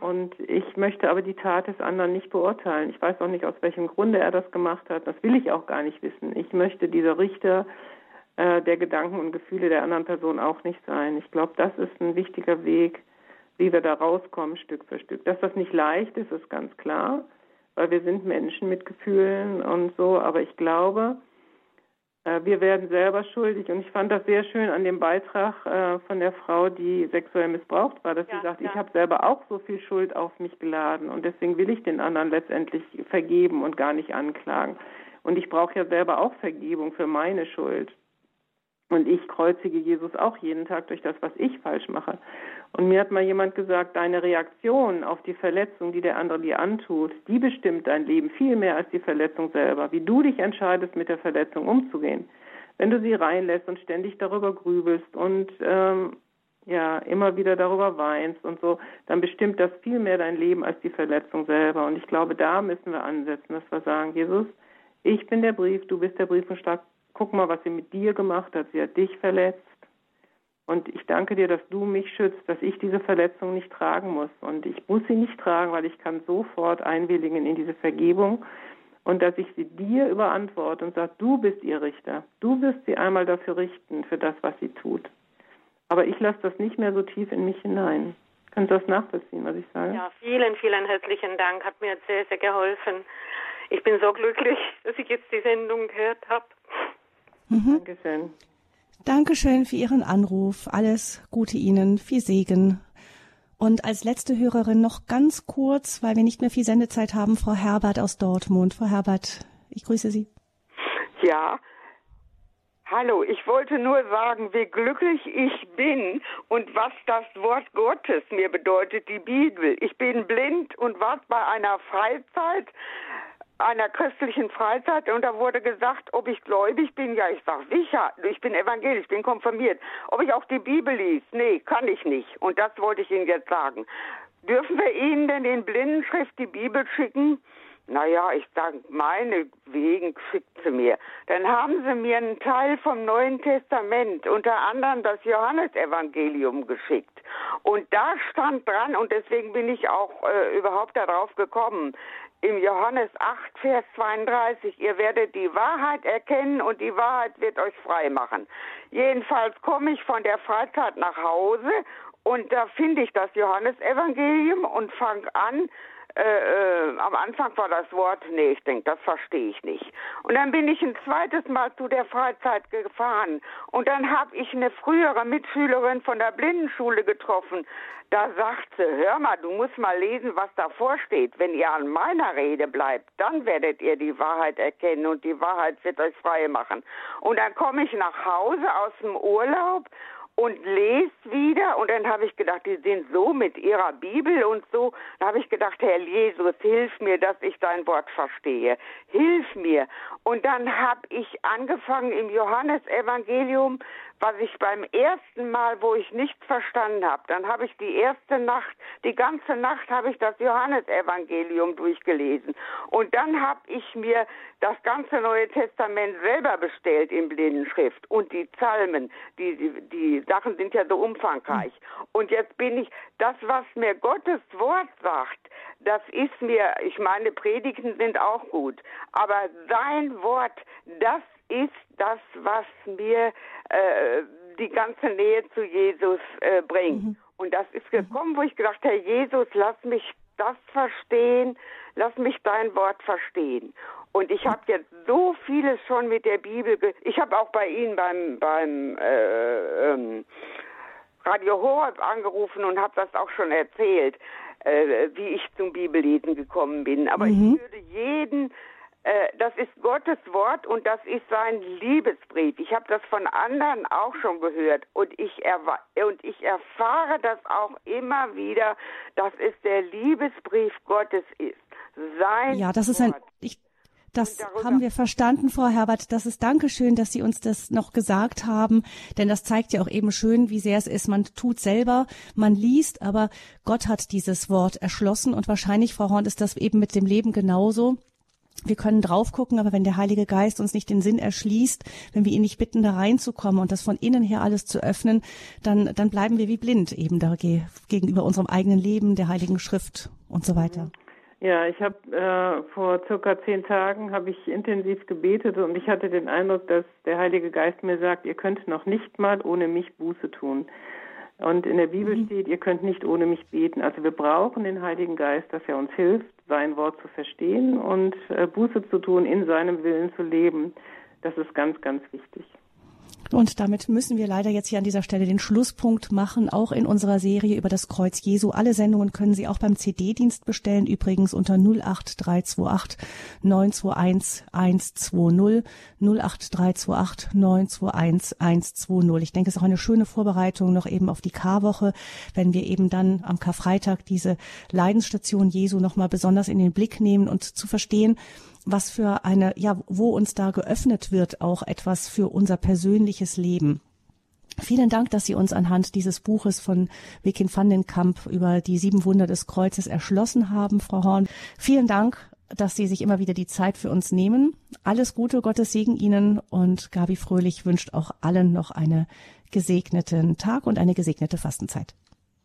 Und ich möchte aber die Tat des anderen nicht beurteilen. Ich weiß auch nicht, aus welchem Grunde er das gemacht hat. Das will ich auch gar nicht wissen. Ich möchte dieser Richter äh, der Gedanken und Gefühle der anderen Person auch nicht sein. Ich glaube, das ist ein wichtiger Weg, wie wir da rauskommen, Stück für Stück. Dass das nicht leicht ist, ist ganz klar, weil wir sind Menschen mit Gefühlen und so. Aber ich glaube, äh, wir werden selber schuldig. Und ich fand das sehr schön an dem Beitrag äh, von der Frau, die sexuell missbraucht war, dass ja, sie sagt, ja. ich habe selber auch so viel Schuld auf mich geladen und deswegen will ich den anderen letztendlich vergeben und gar nicht anklagen. Und ich brauche ja selber auch Vergebung für meine Schuld. Und ich kreuzige Jesus auch jeden Tag durch das, was ich falsch mache. Und mir hat mal jemand gesagt, deine Reaktion auf die Verletzung, die der andere dir antut, die bestimmt dein Leben viel mehr als die Verletzung selber. Wie du dich entscheidest, mit der Verletzung umzugehen. Wenn du sie reinlässt und ständig darüber grübelst und ähm, ja immer wieder darüber weinst und so, dann bestimmt das viel mehr dein Leben als die Verletzung selber. Und ich glaube, da müssen wir ansetzen, dass wir sagen, Jesus, ich bin der Brief, du bist der Brief und Guck mal, was sie mit dir gemacht hat. Sie hat dich verletzt. Und ich danke dir, dass du mich schützt, dass ich diese Verletzung nicht tragen muss. Und ich muss sie nicht tragen, weil ich kann sofort einwilligen in diese Vergebung und dass ich sie dir überantworte und sage, du bist ihr Richter. Du wirst sie einmal dafür richten, für das, was sie tut. Aber ich lasse das nicht mehr so tief in mich hinein. Kannst du das nachvollziehen, was ich sage? Ja, vielen, vielen herzlichen Dank. Hat mir sehr, sehr geholfen. Ich bin so glücklich, (laughs) dass ich jetzt die Sendung gehört habe. Mhm. Dankeschön. Dankeschön für Ihren Anruf. Alles Gute Ihnen, viel Segen. Und als letzte Hörerin noch ganz kurz, weil wir nicht mehr viel Sendezeit haben, Frau Herbert aus Dortmund. Frau Herbert, ich grüße Sie. Ja. Hallo, ich wollte nur sagen, wie glücklich ich bin und was das Wort Gottes mir bedeutet, die Bibel. Ich bin blind und war bei einer Freizeit, einer christlichen Freizeit und da wurde gesagt, ob ich gläubig bin. Ja, ich sag sicher, ich bin evangelisch, bin konfirmiert. Ob ich auch die Bibel liest? Nee, kann ich nicht. Und das wollte ich Ihnen jetzt sagen. Dürfen wir Ihnen denn in Blindenschrift die Bibel schicken? Naja, ich sage, meine wegen schickt sie mir. Dann haben sie mir einen Teil vom Neuen Testament, unter anderem das Johannesevangelium geschickt. Und da stand dran, und deswegen bin ich auch äh, überhaupt darauf gekommen, im Johannes 8, Vers 32, ihr werdet die Wahrheit erkennen und die Wahrheit wird euch frei machen. Jedenfalls komme ich von der Freizeit nach Hause und da finde ich das Johannesevangelium und fange an, äh, äh, am Anfang war das Wort, nee, ich denke, das verstehe ich nicht. Und dann bin ich ein zweites Mal zu der Freizeit gefahren und dann habe ich eine frühere Mitschülerin von der Blindenschule getroffen. Da sagt sie, hör mal, du musst mal lesen, was davor steht. Wenn ihr an meiner Rede bleibt, dann werdet ihr die Wahrheit erkennen und die Wahrheit wird euch frei machen. Und dann komme ich nach Hause aus dem Urlaub und lest wieder und dann habe ich gedacht, die sind so mit ihrer Bibel und so. Da habe ich gedacht, Herr Jesus, hilf mir, dass ich dein Wort verstehe. Hilf mir. Und dann habe ich angefangen im Johannesevangelium was ich beim ersten Mal, wo ich nichts verstanden habe, dann habe ich die erste Nacht, die ganze Nacht habe ich das Johannesevangelium durchgelesen. Und dann habe ich mir das ganze Neue Testament selber bestellt in Blindenschrift und die Psalmen, die, die, die Sachen sind ja so umfangreich. Und jetzt bin ich, das, was mir Gottes Wort sagt, das ist mir, ich meine, Predigten sind auch gut, aber sein Wort, das ist das, was mir äh, die ganze Nähe zu Jesus äh, bringt. Mhm. Und das ist gekommen, wo ich gedacht, Herr Jesus, lass mich das verstehen, lass mich dein Wort verstehen. Und ich habe jetzt so vieles schon mit der Bibel. ich habe auch bei Ihnen beim beim äh, ähm, Radio Horeb angerufen und habe das auch schon erzählt, äh, wie ich zum Bibellesen gekommen bin. Aber mhm. ich würde jeden das ist Gottes Wort und das ist sein Liebesbrief. Ich habe das von anderen auch schon gehört und ich, und ich erfahre das auch immer wieder, dass es der Liebesbrief Gottes ist. Sein ja, das ist ein, ich, das haben wir verstanden, Frau Herbert. Das ist Dankeschön, dass Sie uns das noch gesagt haben, denn das zeigt ja auch eben schön, wie sehr es ist. Man tut selber, man liest, aber Gott hat dieses Wort erschlossen und wahrscheinlich, Frau Horn, ist das eben mit dem Leben genauso wir können drauf gucken, aber wenn der Heilige Geist uns nicht den Sinn erschließt, wenn wir ihn nicht bitten, da reinzukommen und das von innen her alles zu öffnen, dann, dann bleiben wir wie blind eben da gegenüber unserem eigenen Leben, der Heiligen Schrift und so weiter. Ja, ich habe äh, vor circa zehn Tagen habe ich intensiv gebetet und ich hatte den Eindruck, dass der Heilige Geist mir sagt, ihr könnt noch nicht mal ohne mich Buße tun. Und in der Bibel mhm. steht, ihr könnt nicht ohne mich beten. Also wir brauchen den Heiligen Geist, dass er uns hilft, sein Wort zu verstehen und äh, Buße zu tun, in seinem Willen zu leben. Das ist ganz, ganz wichtig. Und damit müssen wir leider jetzt hier an dieser Stelle den Schlusspunkt machen, auch in unserer Serie über das Kreuz Jesu. Alle Sendungen können Sie auch beim CD-Dienst bestellen, übrigens unter 08328 921 120 08328 921 120. Ich denke, es ist auch eine schöne Vorbereitung noch eben auf die Karwoche, wenn wir eben dann am Karfreitag diese Leidensstation Jesu nochmal besonders in den Blick nehmen und zu verstehen, was für eine, ja, wo uns da geöffnet wird, auch etwas für unser persönliches Leben. Vielen Dank, dass Sie uns anhand dieses Buches von Wikin van den Kamp über die sieben Wunder des Kreuzes erschlossen haben, Frau Horn. Vielen Dank, dass Sie sich immer wieder die Zeit für uns nehmen. Alles Gute, Gottes Segen Ihnen und Gabi Fröhlich wünscht auch allen noch einen gesegneten Tag und eine gesegnete Fastenzeit.